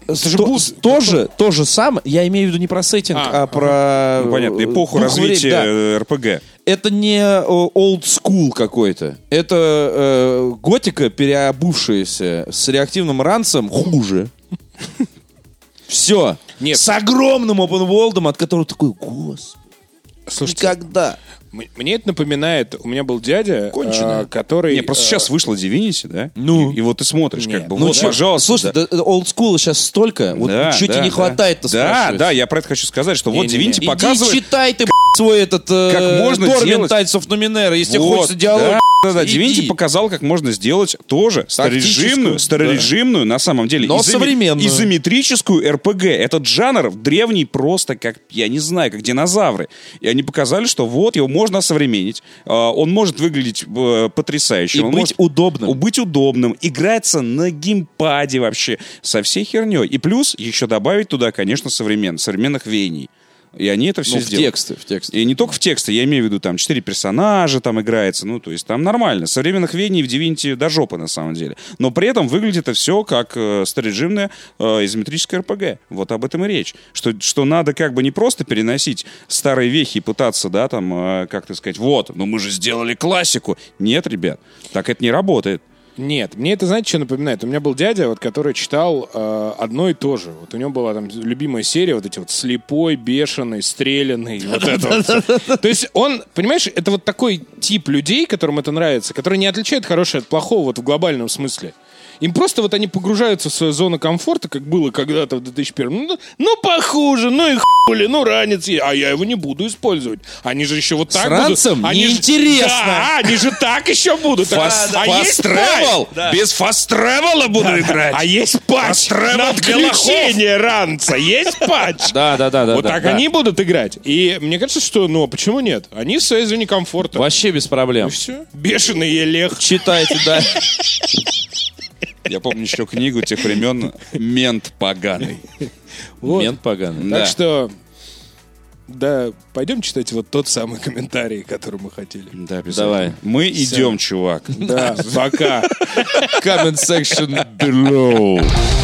же то, же самое. Я имею в виду не про сеттинг, А, а, про Ну, понятно, э, эпоху развития да. РПГ. Это не э, old school какой-то. Это э, готика, переобувшаяся с реактивным ранцем, хуже. Все. Нет. С огромным open world, от которого такой, господи, Слушайте, никогда. мне это напоминает, у меня был дядя, э, который... Не, просто э, сейчас вышло Divinity, да? Ну. И, и вот ты смотришь, Не, как бы, ну вот, чё, пожалуйста. Слушай, да. да, old school сейчас столько, вот Да, чуть да, и не да. хватает-то Да, да, я про это хочу сказать, что вот Не-не-не. Divinity Иди показывает... читай ты, свой этот э, Как можно Torment делать- of Numenera, если Вот, хочется диалог. Да, да, да. иди. Divinity показал, как можно сделать тоже старорежимную, старорежимную, на самом деле, Но изоме- современную. изометрическую РПГ. Этот жанр древний просто как, я не знаю, как динозавры. И они показали, что вот его можно осовременить. А, Он может выглядеть э, потрясающе. И Он быть может- удобным. Быть удобным. Играется на геймпаде вообще. Со всей херней. И плюс еще добавить туда, конечно, современ, современных веяний. И они это все Ну, в сделали. тексты, в тексты. И не только в тексте, я имею в виду, там, четыре персонажа там играется, ну, то есть там нормально. Современных вений в Divinity до жопы, на самом деле. Но при этом выглядит это все как э, старорежимное э, изометрическое РПГ. Вот об этом и речь. Что, что надо как бы не просто переносить старые вехи и пытаться, да, там, э, как то сказать, вот, ну мы же сделали классику. Нет, ребят, так это не работает. Нет, мне это, знаете, что напоминает? У меня был дядя, вот, который читал э, одно и то же. Вот у него была там любимая серия, вот эти вот слепой, бешеный, стрелянный, вот это вот. То есть он, понимаешь, это вот такой тип людей, которым это нравится, которые не отличают хорошее от плохого вот в глобальном смысле. Им просто вот они погружаются в свою зону комфорта, как было когда-то в 2001. Ну, ну похуже, ну и хули, ну ранец, я- а я его не буду использовать. Они же еще вот так С ранцем будут. Они же- неинтересно. Да, они же так еще будут. Фаст а есть тревел? патч. Без фаст тревела буду играть. А есть патч на отключение ранца. Есть патч. Да, да, да, да. Вот да, так да. они будут играть. И мне кажется, что, ну, а почему нет? Они в своей зоне комфорта. Вообще без проблем. Все. Бешеный Елех. Читайте, да. Я помню еще книгу тех времен «Мент поганый». Вот. Мент поганый. Так Да. что, да, пойдем читать вот тот самый комментарий, который мы хотели. Да, обязательно. Давай. Мы идем, чувак. Да, пока. Comment section below.